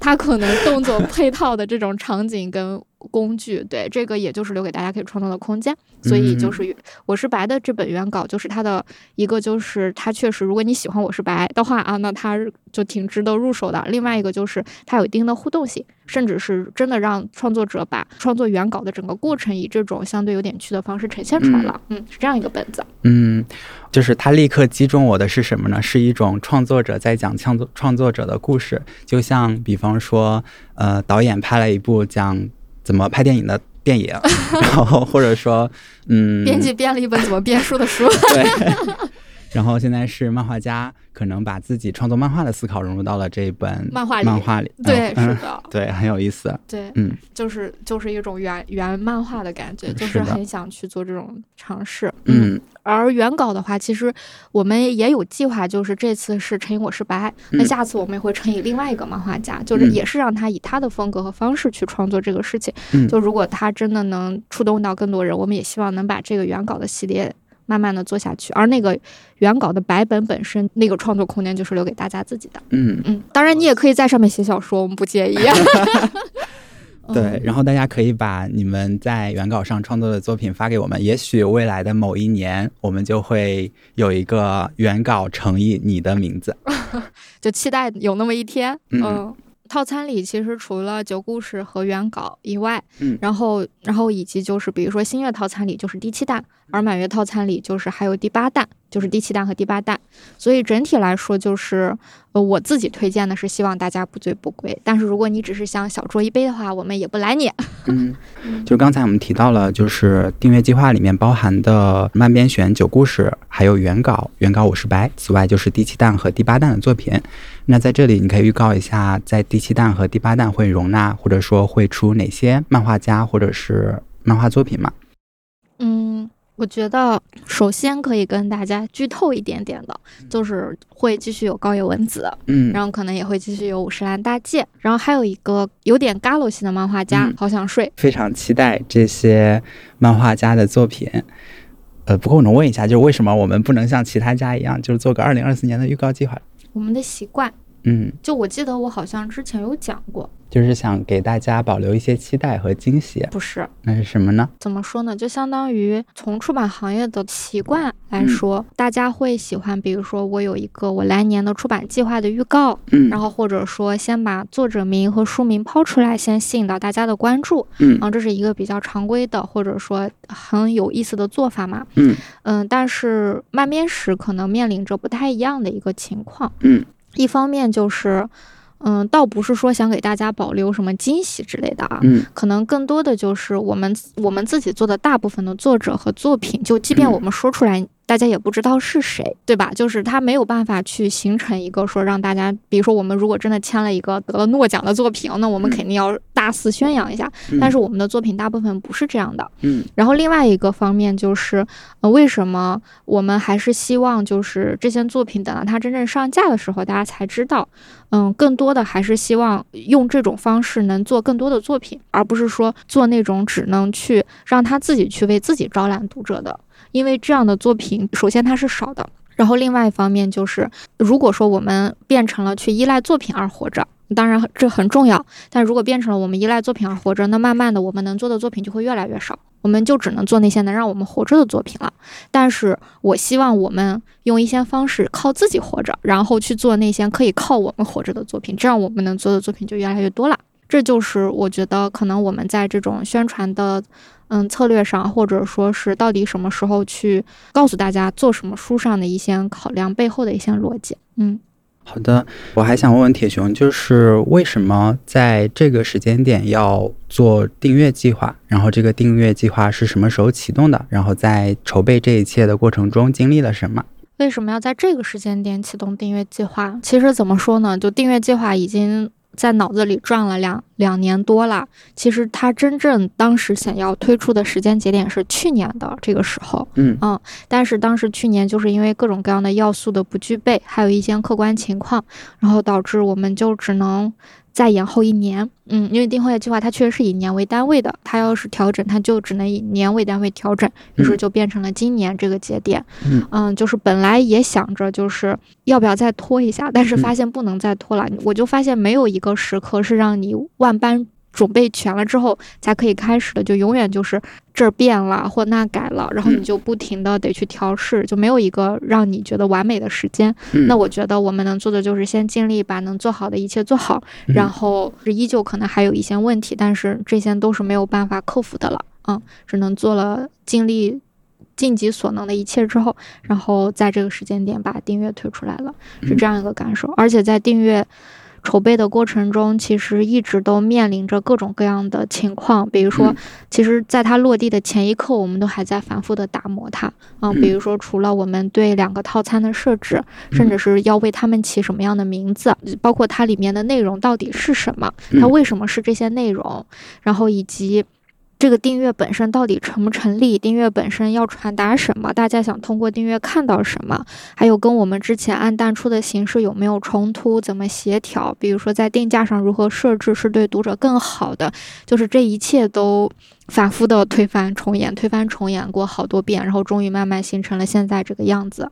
他可能动作配套的这种场景跟工具。对，这个也就是留给大家可以创作的空间。所以就是我是白的这本原稿，就是它的一个就是它确实，如果你喜欢我是白的话啊，那它就挺值得入手的。另外一个就是它有一定的互动性，甚至是真的让创作者把创作原稿的整个过程以这种相对有点趣的方式呈现出来了。嗯，是这样一个本子。嗯，就是它立刻击中我的是什么呢？是一种创作者在讲创作创作者的故事，就像比方说，呃，导演拍了一部讲怎么拍电影的电影，(laughs) 然后或者说，嗯，编辑编了一本怎么编书的书。对。然后现在是漫画家，可能把自己创作漫画的思考融入到了这一本漫画里。漫画里，对，嗯、是的，对，很有意思。对，嗯，就是就是一种原原漫画的感觉，就是很想去做这种尝试。嗯，而原稿的话，其实我们也有计划，就是这次是陈以我是白，那嗯下次我们也会乘以另外一个漫画家，就是嗯也是让他以他的风格和方式去创作这个事情。嗯就如果他真的能触动到更多人，我们也希望能把这个原稿的系列。慢慢的做下去，而那个原稿的白本本身，那个创作空间就是留给大家自己的。嗯嗯，当然你也可以在上面写小说，我们不介意。(laughs) 对，然后大家可以把你们在原稿上创作的作品发给我们，也许未来的某一年，我们就会有一个原稿乘以你的名字。(laughs) 就期待有那么一天。嗯嗯，套餐里其实除了九故事和原稿以外，嗯然后然后以及就是比如说新月套餐里就是第七弹，而满月套餐里就是还有第八弹，就是第七弹和第八弹。所以整体来说就是，呃，我自己推荐的是希望大家不醉不归。但是如果你只是想小酌一杯的话，我们也不拦你。嗯，(laughs) 就刚才我们提到了，就是订阅计划里面包含的慢编选九故事，还有原稿，原稿我是白。此外就是第七弹和第八弹的作品。那在这里，你可以预告一下，在第七弹和第八弹会容纳或者说会出哪些漫画家或者是漫画作品吗？嗯，我觉得首先可以跟大家剧透一点点的，就是会继续有高野文子，嗯然后可能也会继续有五十岚大介，然后还有一个有点 galo 系的漫画家，嗯好想睡。非常期待这些漫画家的作品。呃，不过我能问一下，就是为什么我们不能像其他家一样，就是做个二零二四年的预告计划？我们的习惯，嗯，就我记得我好像之前有讲过，就是想给大家保留一些期待和惊喜。不是。那是什么呢？怎么说呢？就相当于从出版行业的习惯来嗯。说，大家会喜欢，比如说我有一个我来年的出版计划的预告，嗯。然后或者说先把作者名和书名抛出来，先吸引到大家的关注，嗯。然后这是一个比较常规的或者说很有意思的做法嘛，嗯。嗯，但是慢编史可能面临着不太一样的一个情况，嗯，一方面就是。嗯，倒不是说想给大家保留什么惊喜之类的啊，嗯可能更多的就是我们我们自己做的大部分的作者和作品，就即便嗯我们说出来，大家也不知道是谁，对吧？就是他没有办法去形成一个说让大家，比如说我们如果真的签了一个得了诺奖的作品，那我们肯定要大肆宣扬一下。但是我们的作品大部分不是这样的。嗯。然后另外一个方面就是，呃，为什么我们还是希望就是这些作品等到它真正上架的时候，大家才知道。嗯，更多的还是希望用这种方式能做更多的作品，而不是说做那种只能去让他自己去为自己招揽读者的。因为这样的作品，首先它是少的，然后另外一方面就是，如果说我们变成了去依赖作品而活着，当然这很重要，但如果变成了我们依赖作品而活着，那慢慢的我们能做的作品就会越来越少，我们就只能做那些能让我们活着的作品了。但是我希望我们用一些方式靠自己活着，然后去做那些可以靠我们活着的作品，这样我们能做的作品就越来越多了。这就是我觉得可能我们在这种宣传的。嗯，策略上，或者说是到底什么时候去告诉大家做什么书上的一些考量背后的一些逻辑。嗯，好的，我还想问问铁熊，就是为什么在这个时间点要做订阅计划？然后这个订阅计划是什么时候启动的？然后在筹备这一切的过程中经历了什么？为什么要在这个时间点启动订阅计划？其实怎么说呢？就订阅计划已经。在脑子里转了两两年多了，其实他真正当时想要推出的时间节点是去年的这个时候，嗯嗯，但是当时去年就是因为各种各样的要素的不具备，还有一些客观情况，然后导致我们就只能。再延后一年，嗯，因为订阅计划它确实是以年为单位的，它要是调整，它就只能以年为单位调整，于是就变成了今年这个节点，嗯，就是本来也想着就是要不要再拖一下，但是发现不能再拖了，我就发现没有一个时刻是让你万般。准备全了之后才可以开始的，就永远就是这儿变了或那改了，然后你就不停的得去调试，就没有一个让你觉得完美的时间。那我觉得我们能做的就是先尽力把能做好的一切做好，然后依旧可能还有一些问题，但是这些都是没有办法克服的了，嗯，只能做了尽力尽己所能的一切之后，然后在这个时间点把订阅推出来了，是这样一个感受，而且在订阅。筹备的过程中，其实一直都面临着各种各样的情况，比如说，其实在它落地的前一刻，我们都还在反复的打磨它。嗯，比如说，除了我们对两个套餐的设置，甚至是要为他们起什么样的名字，包括它里面的内容到底是什么，它为什么是这些内容，然后以及。这个订阅本身到底成不成立？订阅本身要传达什么？大家想通过订阅看到什么？还有跟我们之前按淡出的形式有没有冲突？怎么协调？比如说在定价上如何设置是对读者更好的？就是这一切都反复的推翻重演，推翻重演过好多遍，然后终于慢慢形成了现在这个样子。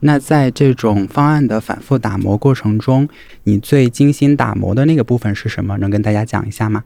那在这种方案的反复打磨过程中，你最精心打磨的那个部分是什么？能跟大家讲一下吗？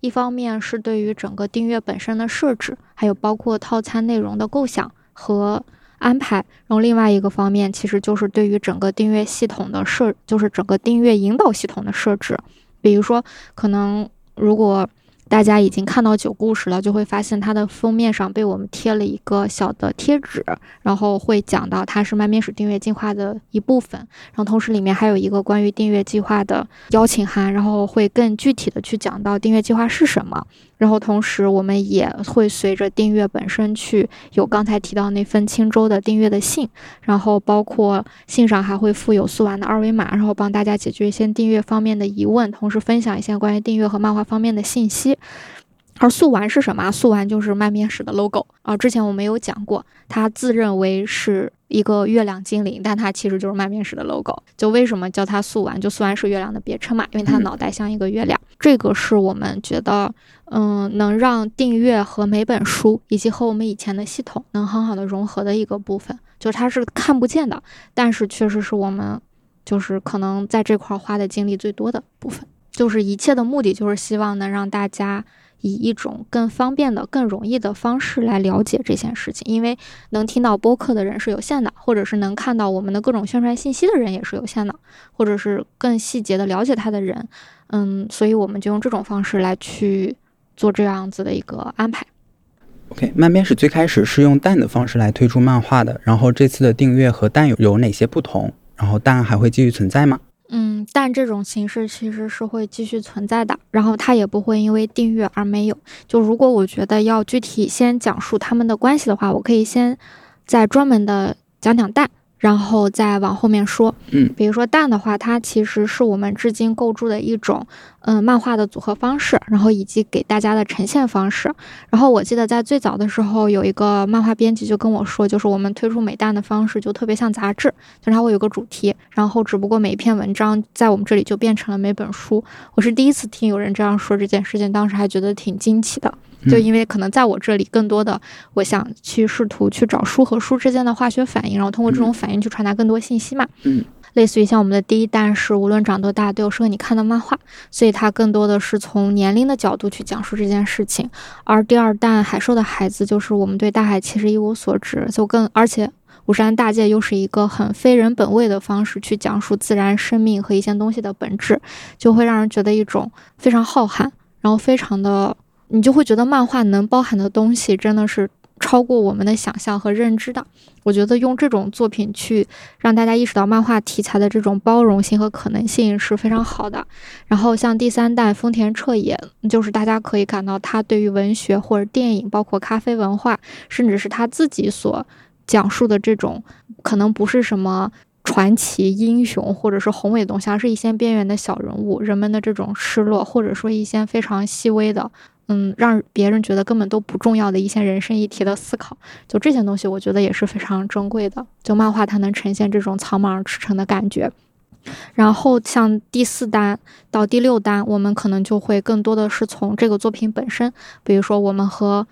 一方面是对于整个订阅本身的设置，还有包括套餐内容的构想和安排，然后另外一个方面其实就是对于整个订阅系统的设，就是整个订阅引导系统的设置，比如说可能如果。大家已经看到九故事了，就会发现它的封面上被我们贴了一个小的贴纸，然后会讲到它是慢面史订阅计划的一部分，然后同时里面还有一个关于订阅计划的邀请函，然后会更具体的去讲到订阅计划是什么。然后同时，我们也会随着订阅本身去有刚才提到那份青州的订阅的信，然后包括信上还会附有素丸的二维码，然后帮大家解决一些订阅方面的疑问，同时分享一些关于订阅和漫画方面的信息。而素丸是什么？素丸就是卖面史的 logo 啊。之前我没有讲过，他自认为是一个月亮精灵，但他其实就是卖面史的 logo。就为什么叫他素丸？就素丸是月亮的别称嘛，因为他脑袋像一个月亮。这个是我们觉得，嗯，能让订阅和每本书以及和我们以前的系统能很好的融合的一个部分。就是它是看不见的，但是确实是我们就是可能在这块花的精力最多的部分。就是一切的目的就是希望能让大家。以一种更方便的、更容易的方式来了解这件事情，因为能听到播客的人是有限的，或者是能看到我们的各种宣传信息的人也是有限的，或者是更细节的了解它的人，嗯，所以我们就用这种方式来去做这样子的一个安排。OK，漫编是最开始是用蛋的方式来推出漫画的，然后这次的订阅和蛋有有哪些不同？然后蛋还会继续存在吗？嗯，但这种形式其实是会继续存在的，然后它也不会因为订阅而没有。就如果我觉得要具体先讲述他们的关系的话，我可以先再专门的讲讲蛋。然后再往后面说。嗯，比如说蛋的话，它其实是我们至今构筑的一种嗯漫画的组合方式，然后以及给大家的呈现方式。然后我记得在最早的时候，有一个漫画编辑就跟我说，就是我们推出美蛋的方式就特别像杂志，就是它会有个主题，然后只不过每一篇文章在我们这里就变成了每本书。我是第一次听有人这样说这件事情，当时还觉得挺惊奇的。就因为可能在我这里，更多的我想去试图去找书和书之间的化学反应，然后通过这种反应去传达更多信息嘛。嗯，类似于像我们的第一弹是无论长多大都有适合你看的漫画，所以它更多的是从年龄的角度去讲述这件事情。而第二弹海兽的孩子就是我们对大海其实一无所知，就更而且五山大界又是一个很非人本位的方式去讲述自然生命和一些东西的本质，就会让人觉得一种非常浩瀚，然后非常的。你就会觉得漫画能包含的东西真的是超过我们的想象和认知的。我觉得用这种作品去让大家意识到漫画题材的这种包容性和可能性是非常好的。然后像第三代丰田彻也，就是大家可以感到他对于文学或者电影，包括咖啡文化，甚至是他自己所讲述的这种，可能不是什么传奇英雄或者是宏伟的东西，而是一些边缘的小人物，人们的这种失落，或者说一些非常细微的。嗯，让别人觉得根本都不重要的一些人生议题的思考，就这些东西，我觉得也是非常珍贵的。就漫画它能呈现这种草莽驰骋的感觉。然后像第四单到第六单，我们可能就会更多的是从这个作品本身，比如说我们和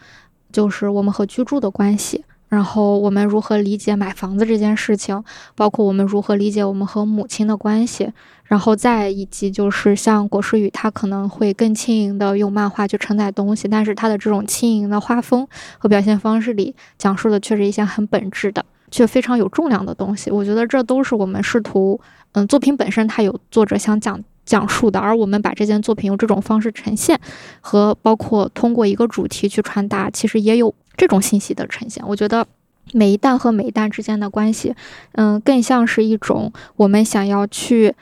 就是我们和居住的关系。然后我们如何理解买房子这件事情，包括我们如何理解我们和母亲的关系，然后再以及就是像果实雨，它可能会更轻盈的用漫画去承载东西，但是它的这种轻盈的画风和表现方式里，讲述的却是一些很本质的，却非常有重量的东西。我觉得这都是我们试图，嗯，作品本身它有作者想讲讲述的，而我们把这件作品用这种方式呈现，和包括通过一个主题去传达，其实也有。这种信息的呈现，我觉得每一弹和每一弹之间的关系，嗯，更像是一种我们想要去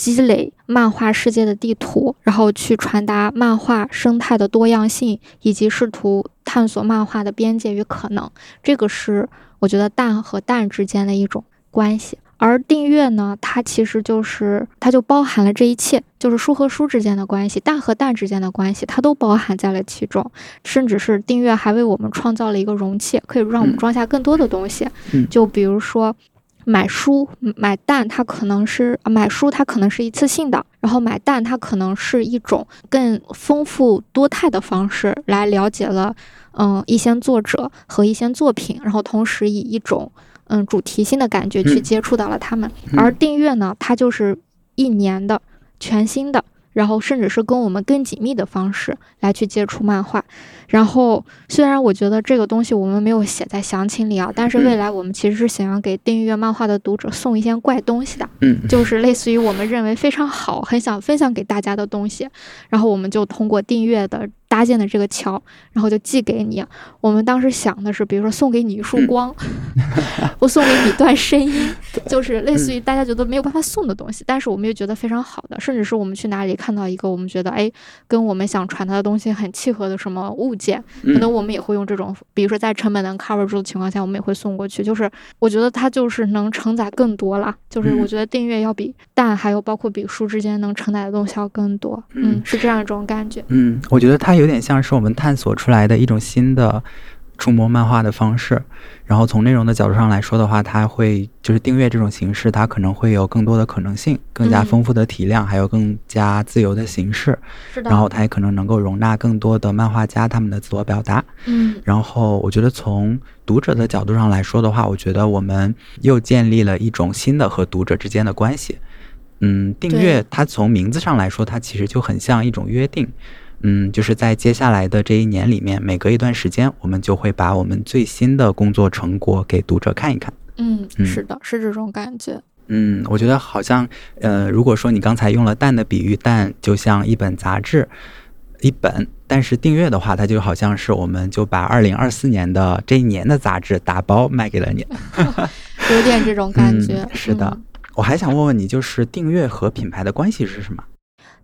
积累漫画世界的地图，然后去传达漫画生态的多样性，以及试图探索漫画的边界与可能。这个是我觉得蛋和蛋之间的一种关系。而订阅呢，它其实就是它就包含了这一切，就是书和书之间的关系，蛋和蛋之间的关系，它都包含在了其中。甚至是订阅还为我们创造了一个容器，可以让我们装下更多的东西。就比如说买书买蛋，它可能是买书，它可能是一次性的；然后买蛋，它可能是一种更丰富多态的方式来了解了嗯一些作者和一些作品，然后同时以一种。嗯，主题性的感觉去接触到了他们，而订阅呢，它就是一年的全新的，然后甚至是跟我们更紧密的方式来去接触漫画。然后，虽然我觉得这个东西我们没有写在详情里啊，但是未来我们其实是想要给订阅漫画的读者送一些怪东西的，嗯，就是类似于我们认为非常好、很想分享给大家的东西，然后我们就通过订阅的。搭建的这个桥，然后就寄给你。我们当时想的是，比如说送给你一束光，(laughs) 我送给你一段声音，就是类似于大家觉得没有办法送的东西，但是我们又觉得非常好的，甚至是我们去哪里看到一个我们觉得哎，跟我们想传达的东西很契合的什么物件，可能我们也会用这种，比如说在成本能 cover 住的情况下，我们也会送过去。就是我觉得它就是能承载更多了，就是我觉得订阅要比蛋还有包括比书之间能承载的东西要更多。嗯，是这样一种感觉。嗯，我觉得它。有点像是我们探索出来的一种新的触摸漫画的方式，然后从内容的角度上来说的话，它会就是订阅这种形式，它可能会有更多的可能性，更加丰富的体量，还有更加自由的形式。是的。然后它也可能能够容纳更多的漫画家他们的自我表达。嗯。然后我觉得从读者的角度上来说的话，我觉得我们又建立了一种新的和读者之间的关系。嗯，订阅它从名字上来说，它其实就很像一种约定。嗯，就是在接下来的这一年里面，每隔一段时间，我们就会把我们最新的工作成果给读者看一看。嗯，是的，是这种感觉。嗯，我觉得好像，呃，如果说你刚才用了蛋的比喻，蛋就像一本杂志，一本，但是订阅的话，它就好像是我们就把二零二四年的这一年的杂志打包卖给了你，(laughs) 有点这种感觉。是的，我还想问问你，就是订阅和品牌的关系是什么？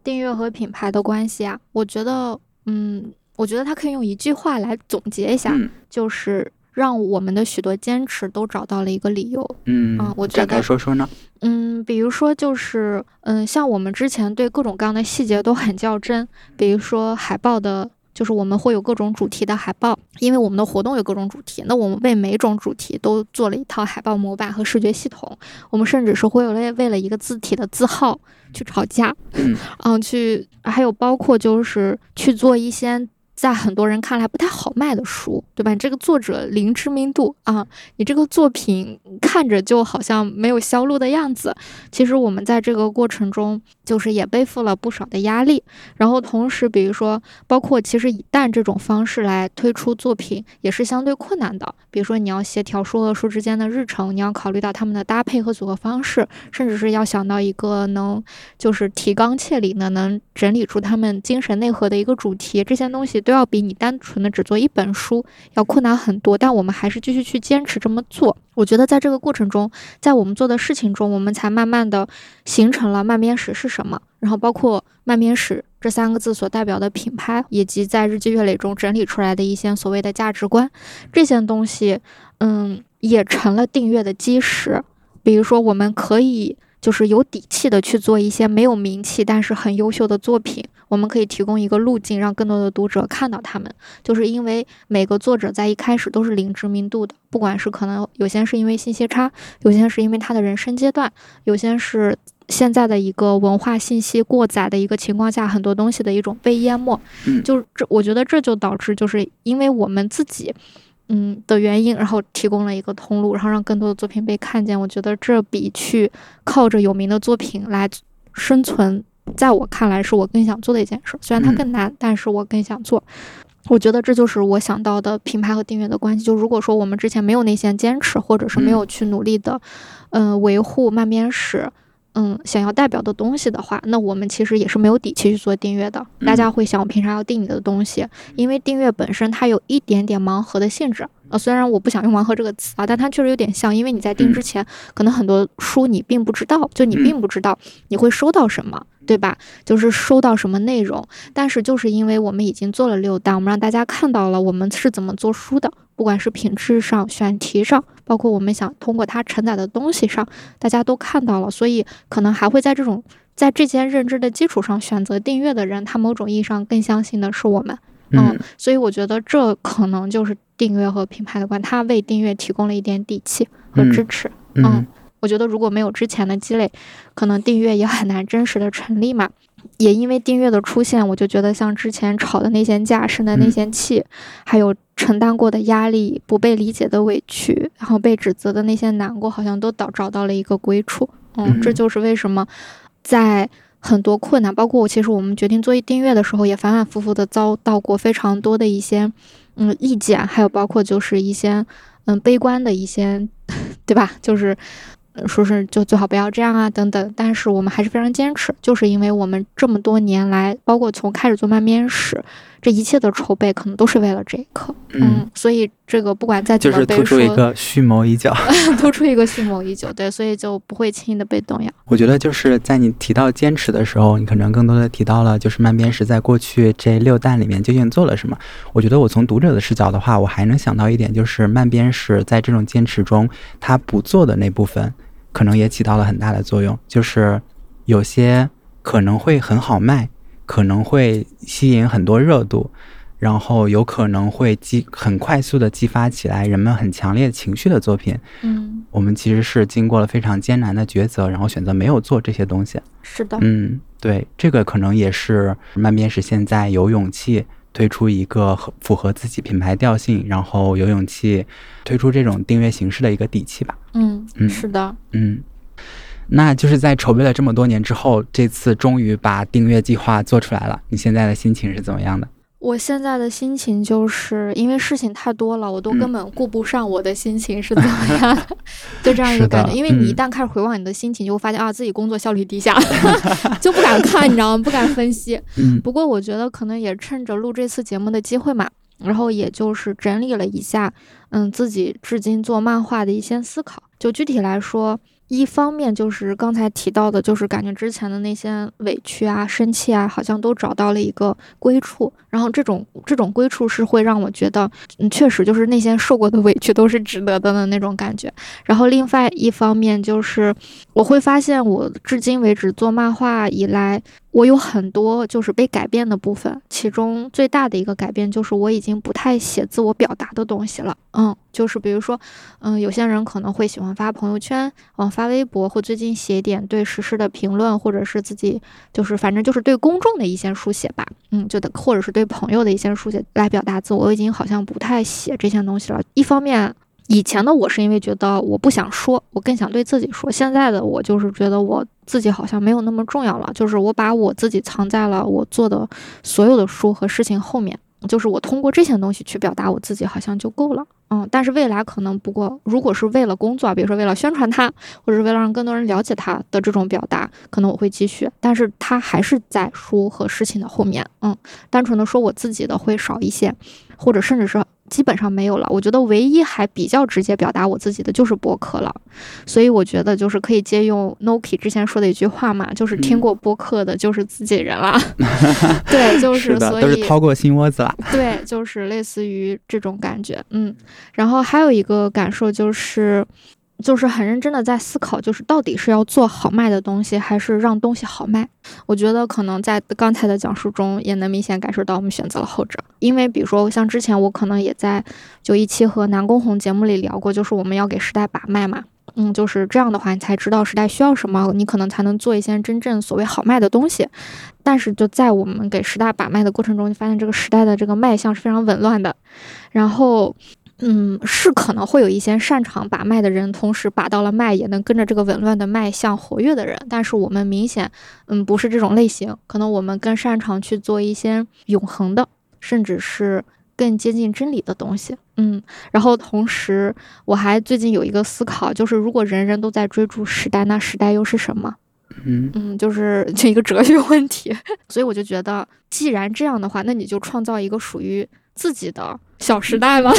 订阅和品牌的关系啊，我觉得，嗯，我觉得它可以用一句话来总结一下，就是让我们的许多坚持都找到了一个理由。嗯啊，我觉展开得，说说呢？嗯，比如说就是，嗯，像我们之前对各种各样的细节都很较真，比如说海报的。就是我们会有各种主题的海报，因为我们的活动有各种主题，那我们为每种主题都做了一套海报模板和视觉系统。我们甚至是会为为了一个字体的字号去吵架，嗯嗯，去还有包括就是去做一些在很多人看来不太好卖的书，对吧？你这个作者零知名度啊，你这个作品看着就好像没有销路的样子。其实我们在这个过程中，就是也背负了不少的压力。然后同时，比如说，包括其实以蛋这种方式来推出作品，也是相对困难的。比如说，你要协调书和书之间的日程，你要考虑到他们的搭配和组合方式，甚至是要想到一个能就是提纲挈领的，能整理出他们精神内核的一个主题，这些东西都要比你单纯的只做一本书要困难很多。但我们还是继续去坚持这么做。我觉得在这个过程中，在我们做的事情中，我们才慢慢的形成了慢编史是什么，然后包括慢编史这三个字所代表的品牌，以及在日积月累中整理出来的一些所谓的价值观，这些东西，嗯，也成了订阅的基石。比如说，我们可以就是有底气的去做一些没有名气但是很优秀的作品，我们可以提供一个路径，让更多的读者看到他们。就是因为每个作者在一开始都是零知名度的，不管是可能有些是因为信息差，有些是因为他的人生阶段，有些是现在的一个文化信息过载的一个情况下，很多东西的一种被淹没。嗯就这，我觉得这就导致就是因为我们自己。嗯的原因，然后提供了一个通路，然后让更多的作品被看见。我觉得这比去靠着有名的作品来生存，在我看来是我更想做的一件事。虽然它更难，但是我更想做。我觉得这就是我想到的品牌和订阅的关系。就如果说我们之前没有那些坚持，或者是没有去努力的，嗯、呃，维护慢编史。嗯，想要代表的东西的话，那我们其实也是没有底气去做订阅的。大家会想，我凭啥要订你的东西？因为订阅本身它有一点点盲盒的性质。呃，虽然我不想用盲盒这个词啊，但它确实有点像，因为你在订之前，可能很多书你并不知道，就你并不知道你会收到什么，对吧？就是收到什么内容。但是就是因为我们已经做了六单，我们让大家看到了我们是怎么做书的，不管是品质上、选题上，包括我们想通过它承载的东西上，大家都看到了，所以可能还会在这种在这些认知的基础上选择订阅的人，他某种意义上更相信的是我们。嗯，所以我觉得这可能就是订阅和品牌的关，它为订阅提供了一点底气和支持。嗯，嗯我觉得如果没有之前的积累，可能订阅也很难真实的成立嘛。也因为订阅的出现，我就觉得像之前吵的那些架、生的那些气，还有承担过的压力、不被理解的委屈，然后被指责的那些难过，好像都找找到了一个归处。嗯，这就是为什么在。很多困难，包括我，其实我们决定做一订阅的时候，也反反复复的遭到过非常多的一些，嗯，意见，还有包括就是一些，嗯，悲观的一些，(laughs) 对吧？就是说是就最好不要这样啊，等等。但是我们还是非常坚持，就是因为我们这么多年来，包括从开始做慢编史，这一切的筹备可能都是为了这一刻。嗯，所以这个不管再怎么就是突出一个蓄谋已久，(laughs) 突出一个蓄谋已久，对，所以就不会轻易的被动摇。我觉得就是在你提到坚持的时候，你可能更多的提到了就是慢编史在过去这六弹里面究竟做了什么。我觉得我从读者的视角的话，我还能想到一点，就是慢编史在这种坚持中，他不做的那部分，可能也起到了很大的作用，就是有些可能会很好卖，可能会吸引很多热度。然后有可能会激很快速的激发起来人们很强烈情绪的作品，嗯，我们其实是经过了非常艰难的抉择，然后选择没有做这些东西。是的，嗯，对，这个可能也是慢边是现在有勇气推出一个符合自己品牌调性，然后有勇气推出这种订阅形式的一个底气吧。嗯，嗯是的，嗯。那就是在筹备了这么多年之后，这次终于把订阅计划做出来了。你现在的心情是怎么样的？我现在的心情就是因为事情太多了，我都根本顾不上我的心情是怎么样的，(laughs) 就这样一个感觉。因为你一旦开始回望你的心情，就会发现啊，自己工作效率低下，(laughs) (laughs) 就不敢看，你知道吗？不敢分析。嗯不过我觉得可能也趁着录这次节目的机会嘛，然后也就是整理了一下，嗯，自己至今做漫画的一些思考。就具体来说，一方面就是刚才提到的，就是感觉之前的那些委屈啊、生气啊，好像都找到了一个归处。然后这种这种归处是会让我觉得，嗯，确实就是那些受过的委屈都是值得的的那种感觉。然后另外一方面就是，我会发现我至今为止做漫画以来。我有很多就是被改变的部分，其中最大的一个改变就是我已经不太写自我表达的东西了。嗯，就是比如说，嗯，有些人可能会喜欢发朋友圈，嗯，发微博，或最近写一点对时事的评论，或者是自己就是反正就是对公众的一些书写吧。嗯，就的或者是对朋友的一些书写来表达自我，我已经好像不太写这些东西了。一方面。以前的我是因为觉得我不想说，我更想对自己说。现在的我就是觉得我自己好像没有那么重要了，就是我把我自己藏在了我做的所有的书和事情后面，就是我通过这些东西去表达我自己好像就够了。嗯，但是未来可能不过，如果是为了工作，比如说为了宣传它，或者是为了让更多人了解它的这种表达，可能我会继续，但是它还是在书和事情的后面。嗯，单纯的说我自己的会少一些，或者甚至是。基本上没有了。我觉得唯一还比较直接表达我自己的就是播客了，所以我觉得就是可以借用 Noki 之前说的一句话嘛，就是听过播客的就是自己人了。(laughs) 对，就是所以都是掏过心窝子了。对，就是类似于这种感觉。嗯，然后还有一个感受就是。就是很认真的在思考，就是到底是要做好卖的东西，还是让东西好卖？我觉得可能在刚才的讲述中，也能明显感受到我们选择了后者。因为比如说像之前我可能也在就一期和南宫红节目里聊过，就是我们要给时代把脉嘛，嗯，就是这样的话，你才知道时代需要什么，你可能才能做一些真正所谓好卖的东西。但是就在我们给时代把脉的过程中，就发现这个时代的这个脉象是非常紊乱的，然后。嗯，是可能会有一些擅长把脉的人，同时把到了脉，也能跟着这个紊乱的脉象活跃的人。但是我们明显，嗯，不是这种类型。可能我们更擅长去做一些永恒的，甚至是更接近真理的东西。嗯，然后同时，我还最近有一个思考，就是如果人人都在追逐时代，那时代又是什么？嗯嗯，就是这一个哲学问题。(laughs) 所以我就觉得，既然这样的话，那你就创造一个属于。自己的小时代吗，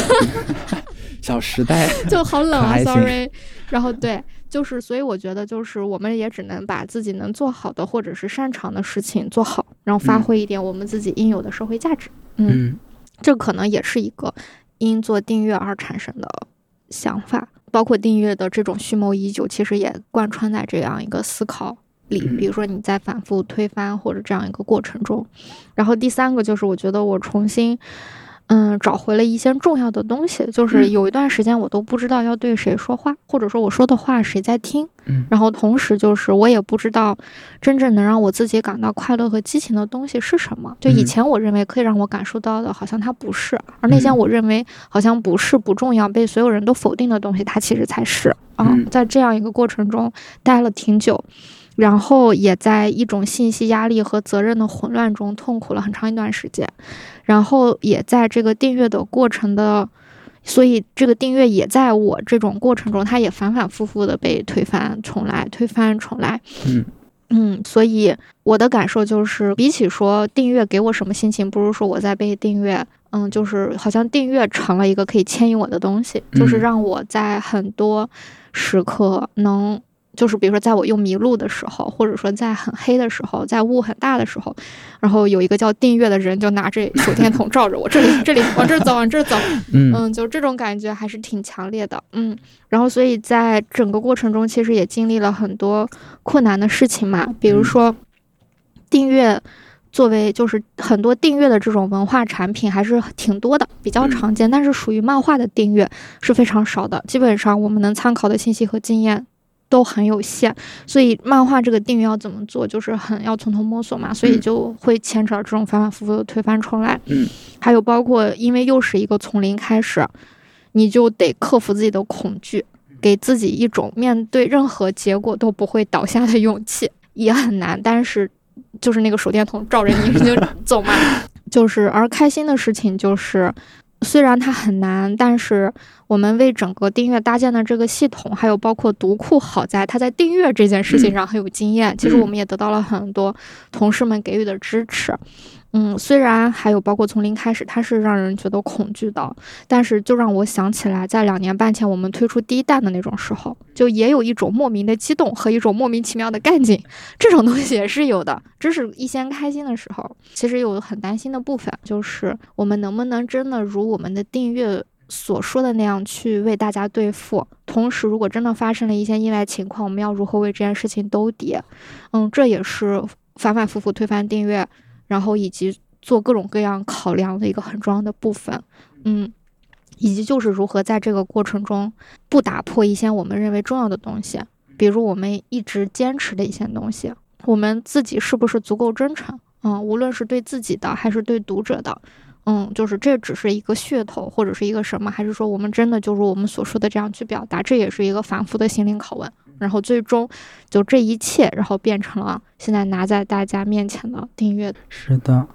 (laughs) 小时代 (laughs) 就好冷啊，sorry。然后对，就是所以我觉得就是我们也只能把自己能做好的或者是擅长的事情做好，然后发挥一点我们自己应有的社会价值。嗯，这可能也是一个因做订阅而产生的想法，包括订阅的这种蓄谋已久，其实也贯穿在这样一个思考。里，比如说你在反复推翻或者这样一个过程中，然后第三个就是我觉得我重新。嗯，找回了一些重要的东西，就是有一段时间我都不知道要对谁说话，或者说我说的话谁在听。嗯，然后同时就是我也不知道真正能让我自己感到快乐和激情的东西是什么。就以前我认为可以让我感受到的，好像它不是；而那些我认为好像不是不重要、被所有人都否定的东西，它其实才是。啊，在这样一个过程中待了挺久。然后也在一种信息压力和责任的混乱中痛苦了很长一段时间，然后也在这个订阅的过程的，所以这个订阅也在我这种过程中，它也反反复复的被推翻重来，推翻重来。嗯嗯，所以我的感受就是，比起说订阅给我什么心情，不如说我在被订阅，嗯，就是好像订阅成了一个可以牵引我的东西，就是让我在很多时刻能。就是比如说，在我又迷路的时候，或者说在很黑的时候，在雾很大的时候，然后有一个叫订阅的人就拿着手电筒照着我，这里这里往这儿走，往这儿走，(laughs) 嗯，就这种感觉还是挺强烈的，嗯，然后所以在整个过程中，其实也经历了很多困难的事情嘛，比如说订阅作为就是很多订阅的这种文化产品还是挺多的，比较常见，但是属于漫画的订阅是非常少的，基本上我们能参考的信息和经验。都很有限，所以漫画这个定义要怎么做，就是很要从头摸索嘛，所以就会牵扯这种反反复复的推翻重来。嗯，还有包括，因为又是一个从零开始，你就得克服自己的恐惧，给自己一种面对任何结果都不会倒下的勇气，也很难。但是，就是那个手电筒照着你 (laughs) 就走嘛，(laughs) 就是而开心的事情就是。虽然它很难，但是我们为整个订阅搭建的这个系统，还有包括读库，好在它在订阅这件事情上很有经验。其实我们也得到了很多同事们给予的支持。嗯，虽然还有包括从零开始，它是让人觉得恐惧的，但是就让我想起来，在两年半前我们推出第一弹的那种时候，就也有一种莫名的激动和一种莫名其妙的干劲，这种东西也是有的。这是一些开心的时候，其实有很担心的部分，就是我们能不能真的如我们的订阅所说的那样去为大家兑付，同时如果真的发生了一些意外情况，我们要如何为这件事情兜底？嗯，这也是反反复复推翻订阅。然后以及做各种各样考量的一个很重要的部分，嗯，以及就是如何在这个过程中不打破一些我们认为重要的东西，比如我们一直坚持的一些东西，我们自己是不是足够真诚？嗯，无论是对自己的还是对读者的，嗯，就是这只是一个噱头或者是一个什么，还是说我们真的就如我们所说的这样去表达？这也是一个反复的心灵拷问。然后最终，就这一切，然后变成了现在拿在大家面前的订阅。是的，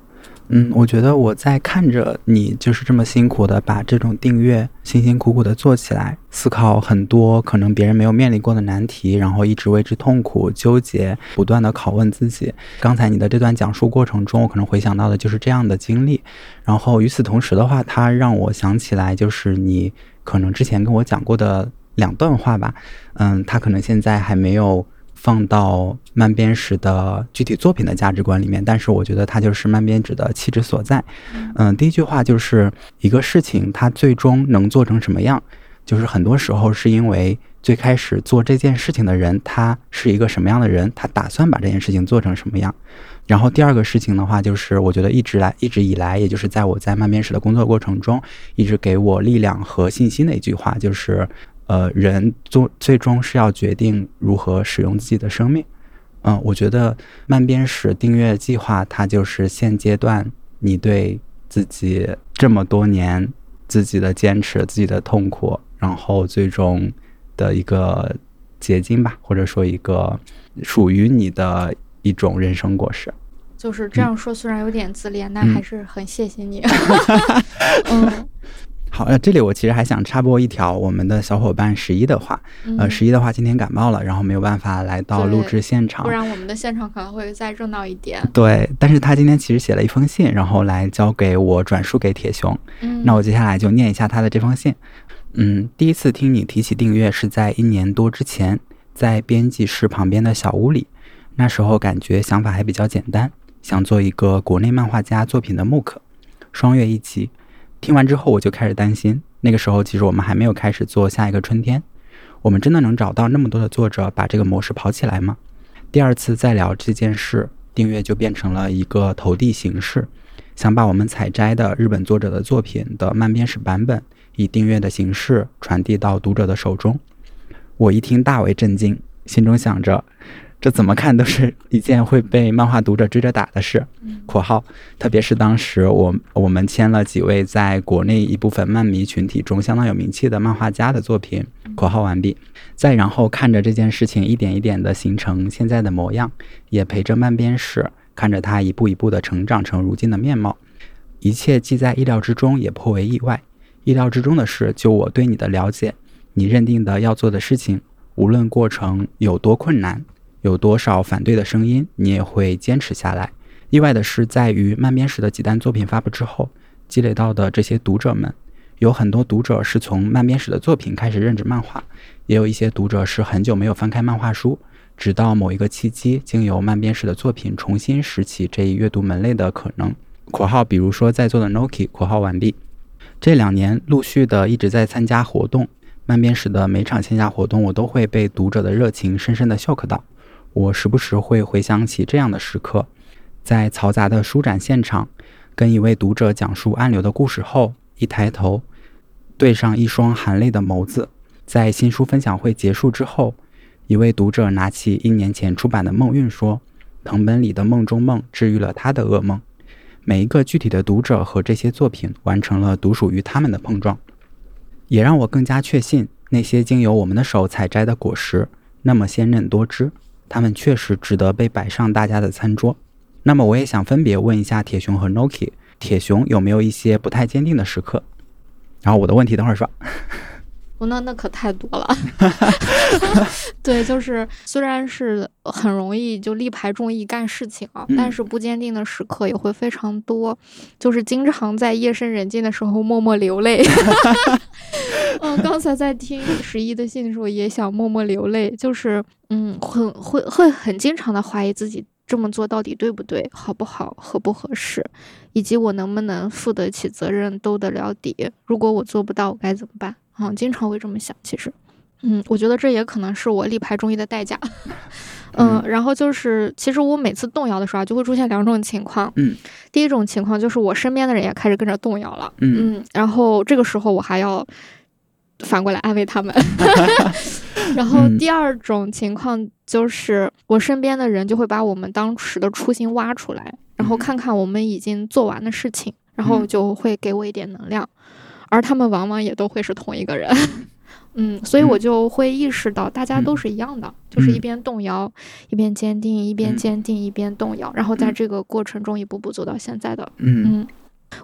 嗯，我觉得我在看着你就是这么辛苦的把这种订阅辛辛苦苦的做起来，思考很多可能别人没有面临过的难题，然后一直为之痛苦纠结，不断的拷问自己。刚才你的这段讲述过程中，我可能回想到的就是这样的经历。然后与此同时的话，它让我想起来，就是你可能之前跟我讲过的。两段话吧，嗯，他可能现在还没有放到慢编史的具体作品的价值观里面，但是我觉得它就是慢编纸的气质所在。嗯，第一句话就是一个事情它最终能做成什么样，就是很多时候是因为最开始做这件事情的人他是一个什么样的人，他打算把这件事情做成什么样。然后第二个事情的话，就是我觉得一直来一直以来，也就是在我在慢编史的工作过程中，一直给我力量和信心的一句话就是。呃，人终最终是要决定如何使用自己的生命。嗯，我觉得慢编史订阅计划，它就是现阶段你对自己这么多年自己的坚持、自己的痛苦，然后最终的一个结晶吧，或者说一个属于你的一种人生果实。就是这样说，虽然有点自恋，但还是很谢谢你。(laughs) 嗯。(laughs) 好，那，这里我其实还想插播一条我们的小伙伴十一的话，呃，十一的话今天感冒了，然后没有办法来到录制现场，不然我们的现场可能会再热闹一点。对，但是他今天其实写了一封信，然后来交给我转述给铁熊。嗯，那我接下来就念一下他的这封信。嗯，第一次听你提起订阅是在一年多之前，在编辑室旁边的小屋里，那时候感觉想法还比较简单，想做一个国内漫画家作品的木刻，双月一集。听完之后，我就开始担心。那个时候，其实我们还没有开始做下一个春天。我们真的能找到那么多的作者把这个模式跑起来吗？第二次再聊这件事，订阅就变成了一个投递形式，想把我们采摘的日本作者的作品的慢编史版本，以订阅的形式传递到读者的手中。我一听大为震惊，心中想着。这怎么看都是一件会被漫画读者追着打的事。（括号）特别是当时我我们签了几位在国内一部分漫迷群体中相当有名气的漫画家的作品。（括号完毕）再然后看着这件事情一点一点的形成现在的模样，也陪着漫编史看着他一步一步的成长成如今的面貌，一切既在意料之中，也颇为意外。意料之中的是，就我对你的了解，你认定的要做的事情，无论过程有多困难。有多少反对的声音，你也会坚持下来。意外的是，在于慢编史的几单作品发布之后，积累到的这些读者们，有很多读者是从慢编史的作品开始认知漫画，也有一些读者是很久没有翻开漫画书，直到某一个契机，经由慢编史的作品重新拾起这一阅读门类的可能。（括号比如说在座的 Noki）（ 括号完毕）。这两年陆续的一直在参加活动，慢编史的每场线下活动，我都会被读者的热情深深的秀克到。我时不时会回想起这样的时刻，在嘈杂的书展现场，跟一位读者讲述暗流的故事后，一抬头，对上一双含泪的眸子。在新书分享会结束之后，一位读者拿起一年前出版的《梦韵》说：“藤本里的梦中梦治愈了他的噩梦。”每一个具体的读者和这些作品完成了独属于他们的碰撞，也让我更加确信，那些经由我们的手采摘的果实，那么鲜嫩多汁。他们确实值得被摆上大家的餐桌。那么，我也想分别问一下铁熊和 Noki，铁熊有没有一些不太坚定的时刻？然后我的问题等会儿说。那那可太多了。(laughs) 对，就是虽然是很容易就力排众议干事情啊，但是不坚定的时刻也会非常多，就是经常在夜深人静的时候默默流泪。(laughs) 嗯，刚才在听十一的信的时候也想默默流泪，就是嗯，很会会很经常的怀疑自己这么做到底对不对，好不好，合不合适，以及我能不能负得起责任，兜得了底。如果我做不到，我该怎么办？嗯，经常会这么想。其实，嗯，我觉得这也可能是我力排众议的代价。(laughs) 嗯，然后就是，其实我每次动摇的时候，就会出现两种情况。嗯，第一种情况就是我身边的人也开始跟着动摇了。嗯，然后这个时候我还要反过来安慰他们。(laughs) 然后第二种情况就是我身边的人就会把我们当时的初心挖出来，然后看看我们已经做完的事情，然后就会给我一点能量。而他们往往也都会是同一个人，(laughs) 嗯，所以我就会意识到大家都是一样的，就是一边动摇，一边坚定，一边坚定，一边动摇，然后在这个过程中一步步走到现在的。嗯，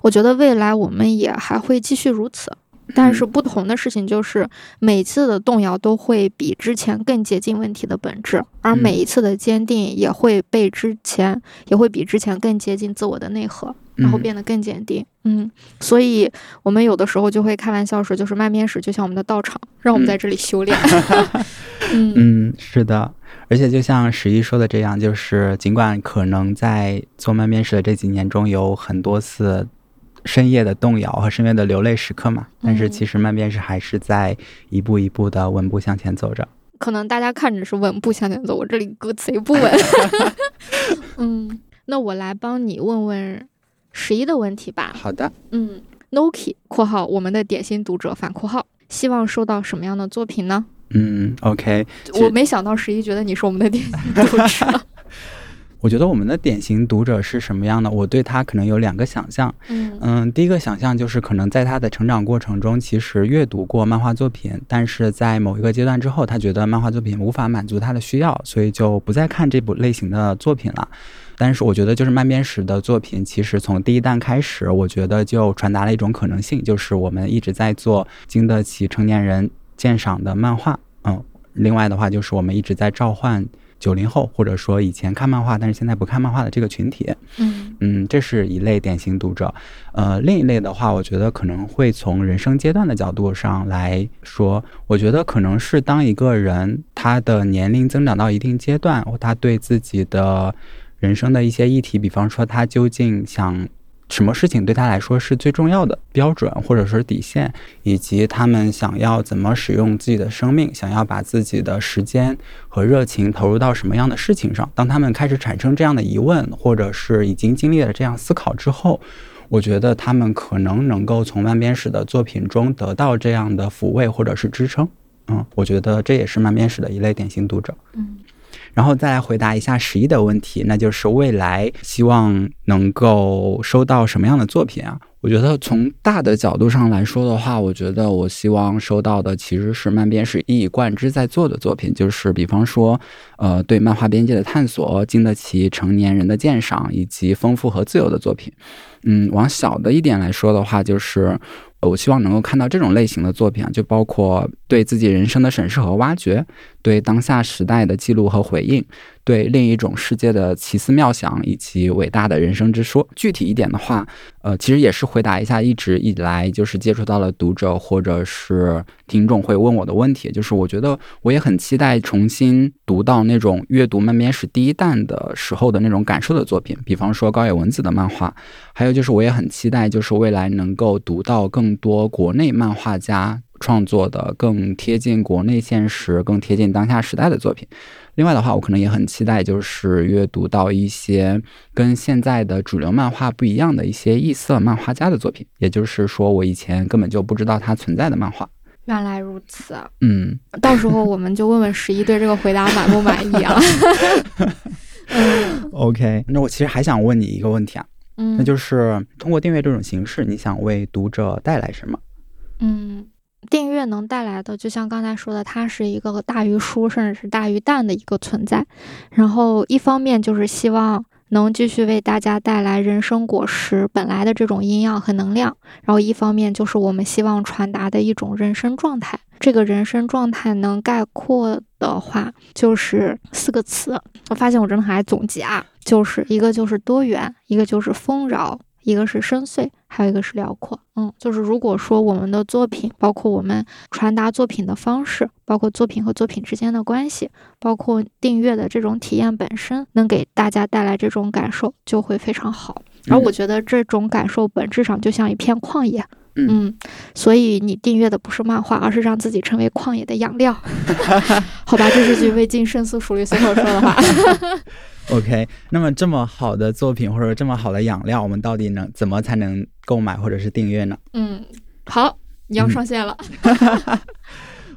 我觉得未来我们也还会继续如此，但是不同的事情就是每次的动摇都会比之前更接近问题的本质，而每一次的坚定也会被之前也会比之前更接近自我的内核。然后变得更坚定，嗯，所以我们有的时候就会开玩笑说，就是慢面史就像我们的道场，让我们在这里修炼。(laughs) (laughs) 嗯，是的，而且就像十一说的这样，就是尽管可能在做慢面史的这几年中有很多次深夜的动摇和深夜的流泪时刻嘛，但是其实慢边史还是在一步一步的稳步向前走着。可能大家看着是稳步向前走，我这里歌词也不稳。(laughs) 嗯，那我来帮你问问。十一的问题吧。好的，嗯，Noki（ 括号我们的点心读者反括号）希望收到什么样的作品呢？嗯，OK，我没想到十一觉得你是我们的点心读者。(laughs) 我觉得我们的典型读者是什么样的？我对他可能有两个想象。嗯嗯，第一个想象就是可能在他的成长过程中，其实阅读过漫画作品，但是在某一个阶段之后，他觉得漫画作品无法满足他的需要，所以就不再看这部类型的作品了。但是我觉得，就是慢边石的作品，其实从第一弹开始，我觉得就传达了一种可能性，就是我们一直在做经得起成年人鉴赏的漫画。嗯，另外的话，就是我们一直在召唤九零后，或者说以前看漫画但是现在不看漫画的这个群体。嗯嗯，这是一类典型读者。呃，另一类的话，我觉得可能会从人生阶段的角度上来说，我觉得可能是当一个人他的年龄增长到一定阶段，他对自己的人生的一些议题，比方说他究竟想什么事情对他来说是最重要的标准，或者是底线，以及他们想要怎么使用自己的生命，想要把自己的时间和热情投入到什么样的事情上。当他们开始产生这样的疑问，或者是已经经历了这样思考之后，我觉得他们可能能够从万边史的作品中得到这样的抚慰或者是支撑。嗯，我觉得这也是万边史的一类典型读者。嗯。然后再来回答一下十一的问题，那就是未来希望能够收到什么样的作品啊？我觉得从大的角度上来说的话，我觉得我希望收到的其实是漫编是一以贯之在做的作品，就是比方说，呃，对漫画边界的探索，经得起成年人的鉴赏，以及丰富和自由的作品。嗯，往小的一点来说的话，就是。我希望能够看到这种类型的作品啊，就包括对自己人生的审视和挖掘，对当下时代的记录和回应，对另一种世界的奇思妙想以及伟大的人生之说。具体一点的话，呃，其实也是回答一下一直以来就是接触到了读者或者是听众会问我的问题，就是我觉得我也很期待重新读到那种阅读漫边史第一弹的时候的那种感受的作品，比方说高野文子的漫画，还有就是我也很期待就是未来能够读到更。多国内漫画家创作的更贴近国内现实、更贴近当下时代的作品。另外的话，我可能也很期待，就是阅读到一些跟现在的主流漫画不一样的一些异色漫画家的作品，也就是说，我以前根本就不知道它存在的漫画。原来如此，嗯，到时候我们就问问十一对这个回答满不满意啊？嗯，OK，那我其实还想问你一个问题啊。嗯，那就是通过订阅这种形式，你想为读者带来什么？嗯，订阅能带来的，就像刚才说的，它是一个大于书，甚至是大于蛋的一个存在。然后，一方面就是希望能继续为大家带来人生果实本来的这种营养和能量；然后，一方面就是我们希望传达的一种人生状态。这个人生状态能概括的话，就是四个词。我发现我真的很爱总结啊，就是一个就是多元，一个就是丰饶。一个是深邃，还有一个是辽阔。嗯，就是如果说我们的作品，包括我们传达作品的方式，包括作品和作品之间的关系，包括订阅的这种体验本身，能给大家带来这种感受，就会非常好。而我觉得这种感受本质上就像一片旷野。嗯，所以你订阅的不是漫画，而是让自己成为旷野的养料。(laughs) 好吧，这是句未经深思熟虑随口说的话。(laughs) OK，那么这么好的作品或者这么好的养料，我们到底能怎么才能购买或者是订阅呢？嗯，好，你要上线了。(laughs)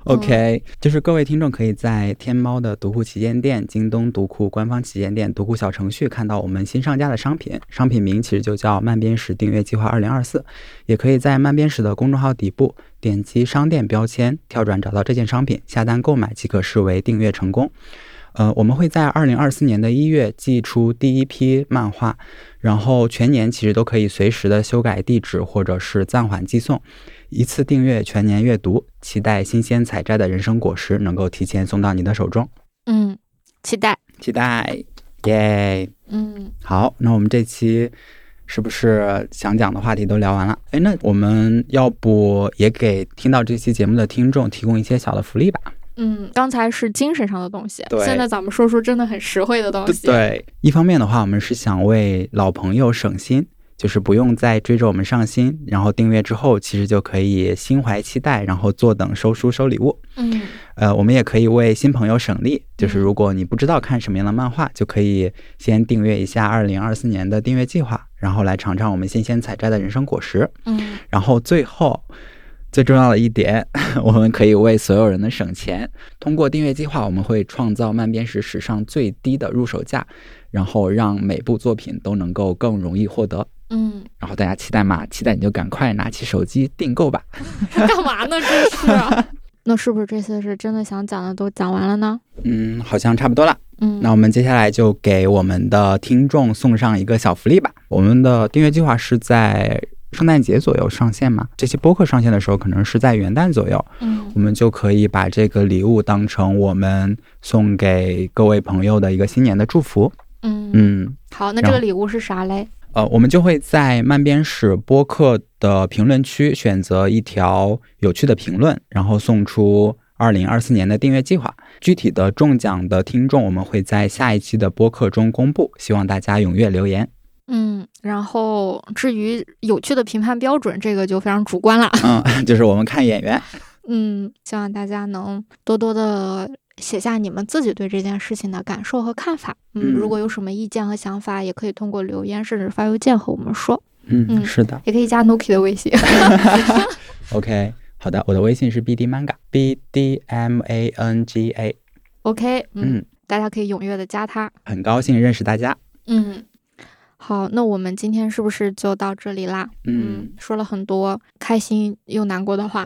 OK，就是各位听众可以在天猫的读库旗舰店、京东读库官方旗舰店、读库小程序看到我们新上架的商品，商品名其实就叫“慢编史订阅计划二零二四”。也可以在慢编史的公众号底部点击商店标签，跳转找到这件商品，下单购买即可视为订阅成功。呃，我们会在二零二四年的一月寄出第一批漫画，然后全年其实都可以随时的修改地址或者是暂缓寄送，一次订阅全年阅读，期待新鲜采摘的人生果实能够提前送到你的手中。嗯，期待，期待，耶。嗯，好，那我们这期是不是想讲的话题都聊完了？哎，那我们要不也给听到这期节目的听众提供一些小的福利吧？嗯，刚才是精神上的东西，现在咱们说说真的很实惠的东西。对，一方面的话，我们是想为老朋友省心，就是不用再追着我们上新，然后订阅之后，其实就可以心怀期待，然后坐等收书收礼物。嗯，呃，我们也可以为新朋友省力，就是如果你不知道看什么样的漫画，就可以先订阅一下二零二四年的订阅计划，然后来尝尝我们新鲜采摘的人生果实。嗯，然后最后。最重要的一点，(laughs) 我们可以为所有人的省钱。通过订阅计划，我们会创造慢编史史上最低的入手价，然后让每部作品都能够更容易获得。嗯，然后大家期待吗？期待你就赶快拿起手机订购吧。干嘛呢？这是？(laughs) 那是不是这次是真的想讲的都讲完了呢？嗯，好像差不多了。嗯，那我们接下来就给我们的听众送上一个小福利吧。我们的订阅计划是在。圣诞节左右上线嘛？这期播客上线的时候，可能是在元旦左右。嗯，我们就可以把这个礼物当成我们送给各位朋友的一个新年的祝福。嗯嗯，好，那这个礼物是啥嘞？呃，我们就会在慢编史播客的评论区选择一条有趣的评论，然后送出二零二四年的订阅计划。具体的中奖的听众，我们会在下一期的播客中公布，希望大家踊跃留言。嗯，然后至于有趣的评判标准，这个就非常主观了。嗯，(laughs) 就是我们看演员。(laughs) 嗯，希望大家能多多的写下你们自己对这件事情的感受和看法。嗯，如果有什么意见和想法，也可以通过留言甚至发邮件和我们说。嗯，是的，也可以加 Nuki 的微信。(laughs) OK，好的，我的微信是 BD Manga，B D M A N G A。OK，嗯，大家可以踊跃的加他。很高兴认识大家。嗯。好，那我们今天是不是就到这里啦？嗯，说了很多开心又难过的话，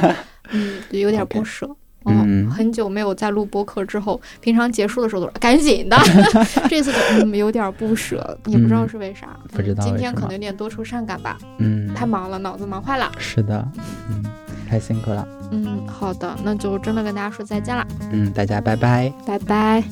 (laughs) 嗯，有点不舍。嗯，很久没有在录播客之后，平常结束的时候都是赶紧的，(laughs) 这次嗯有点不舍，也不知道是为啥。不知道今天可能有点多愁善感吧。嗯，太忙了，脑子忙坏了。是的，嗯，太辛苦了。嗯，好的，那就真的跟大家说再见了。嗯，大家拜拜。拜拜。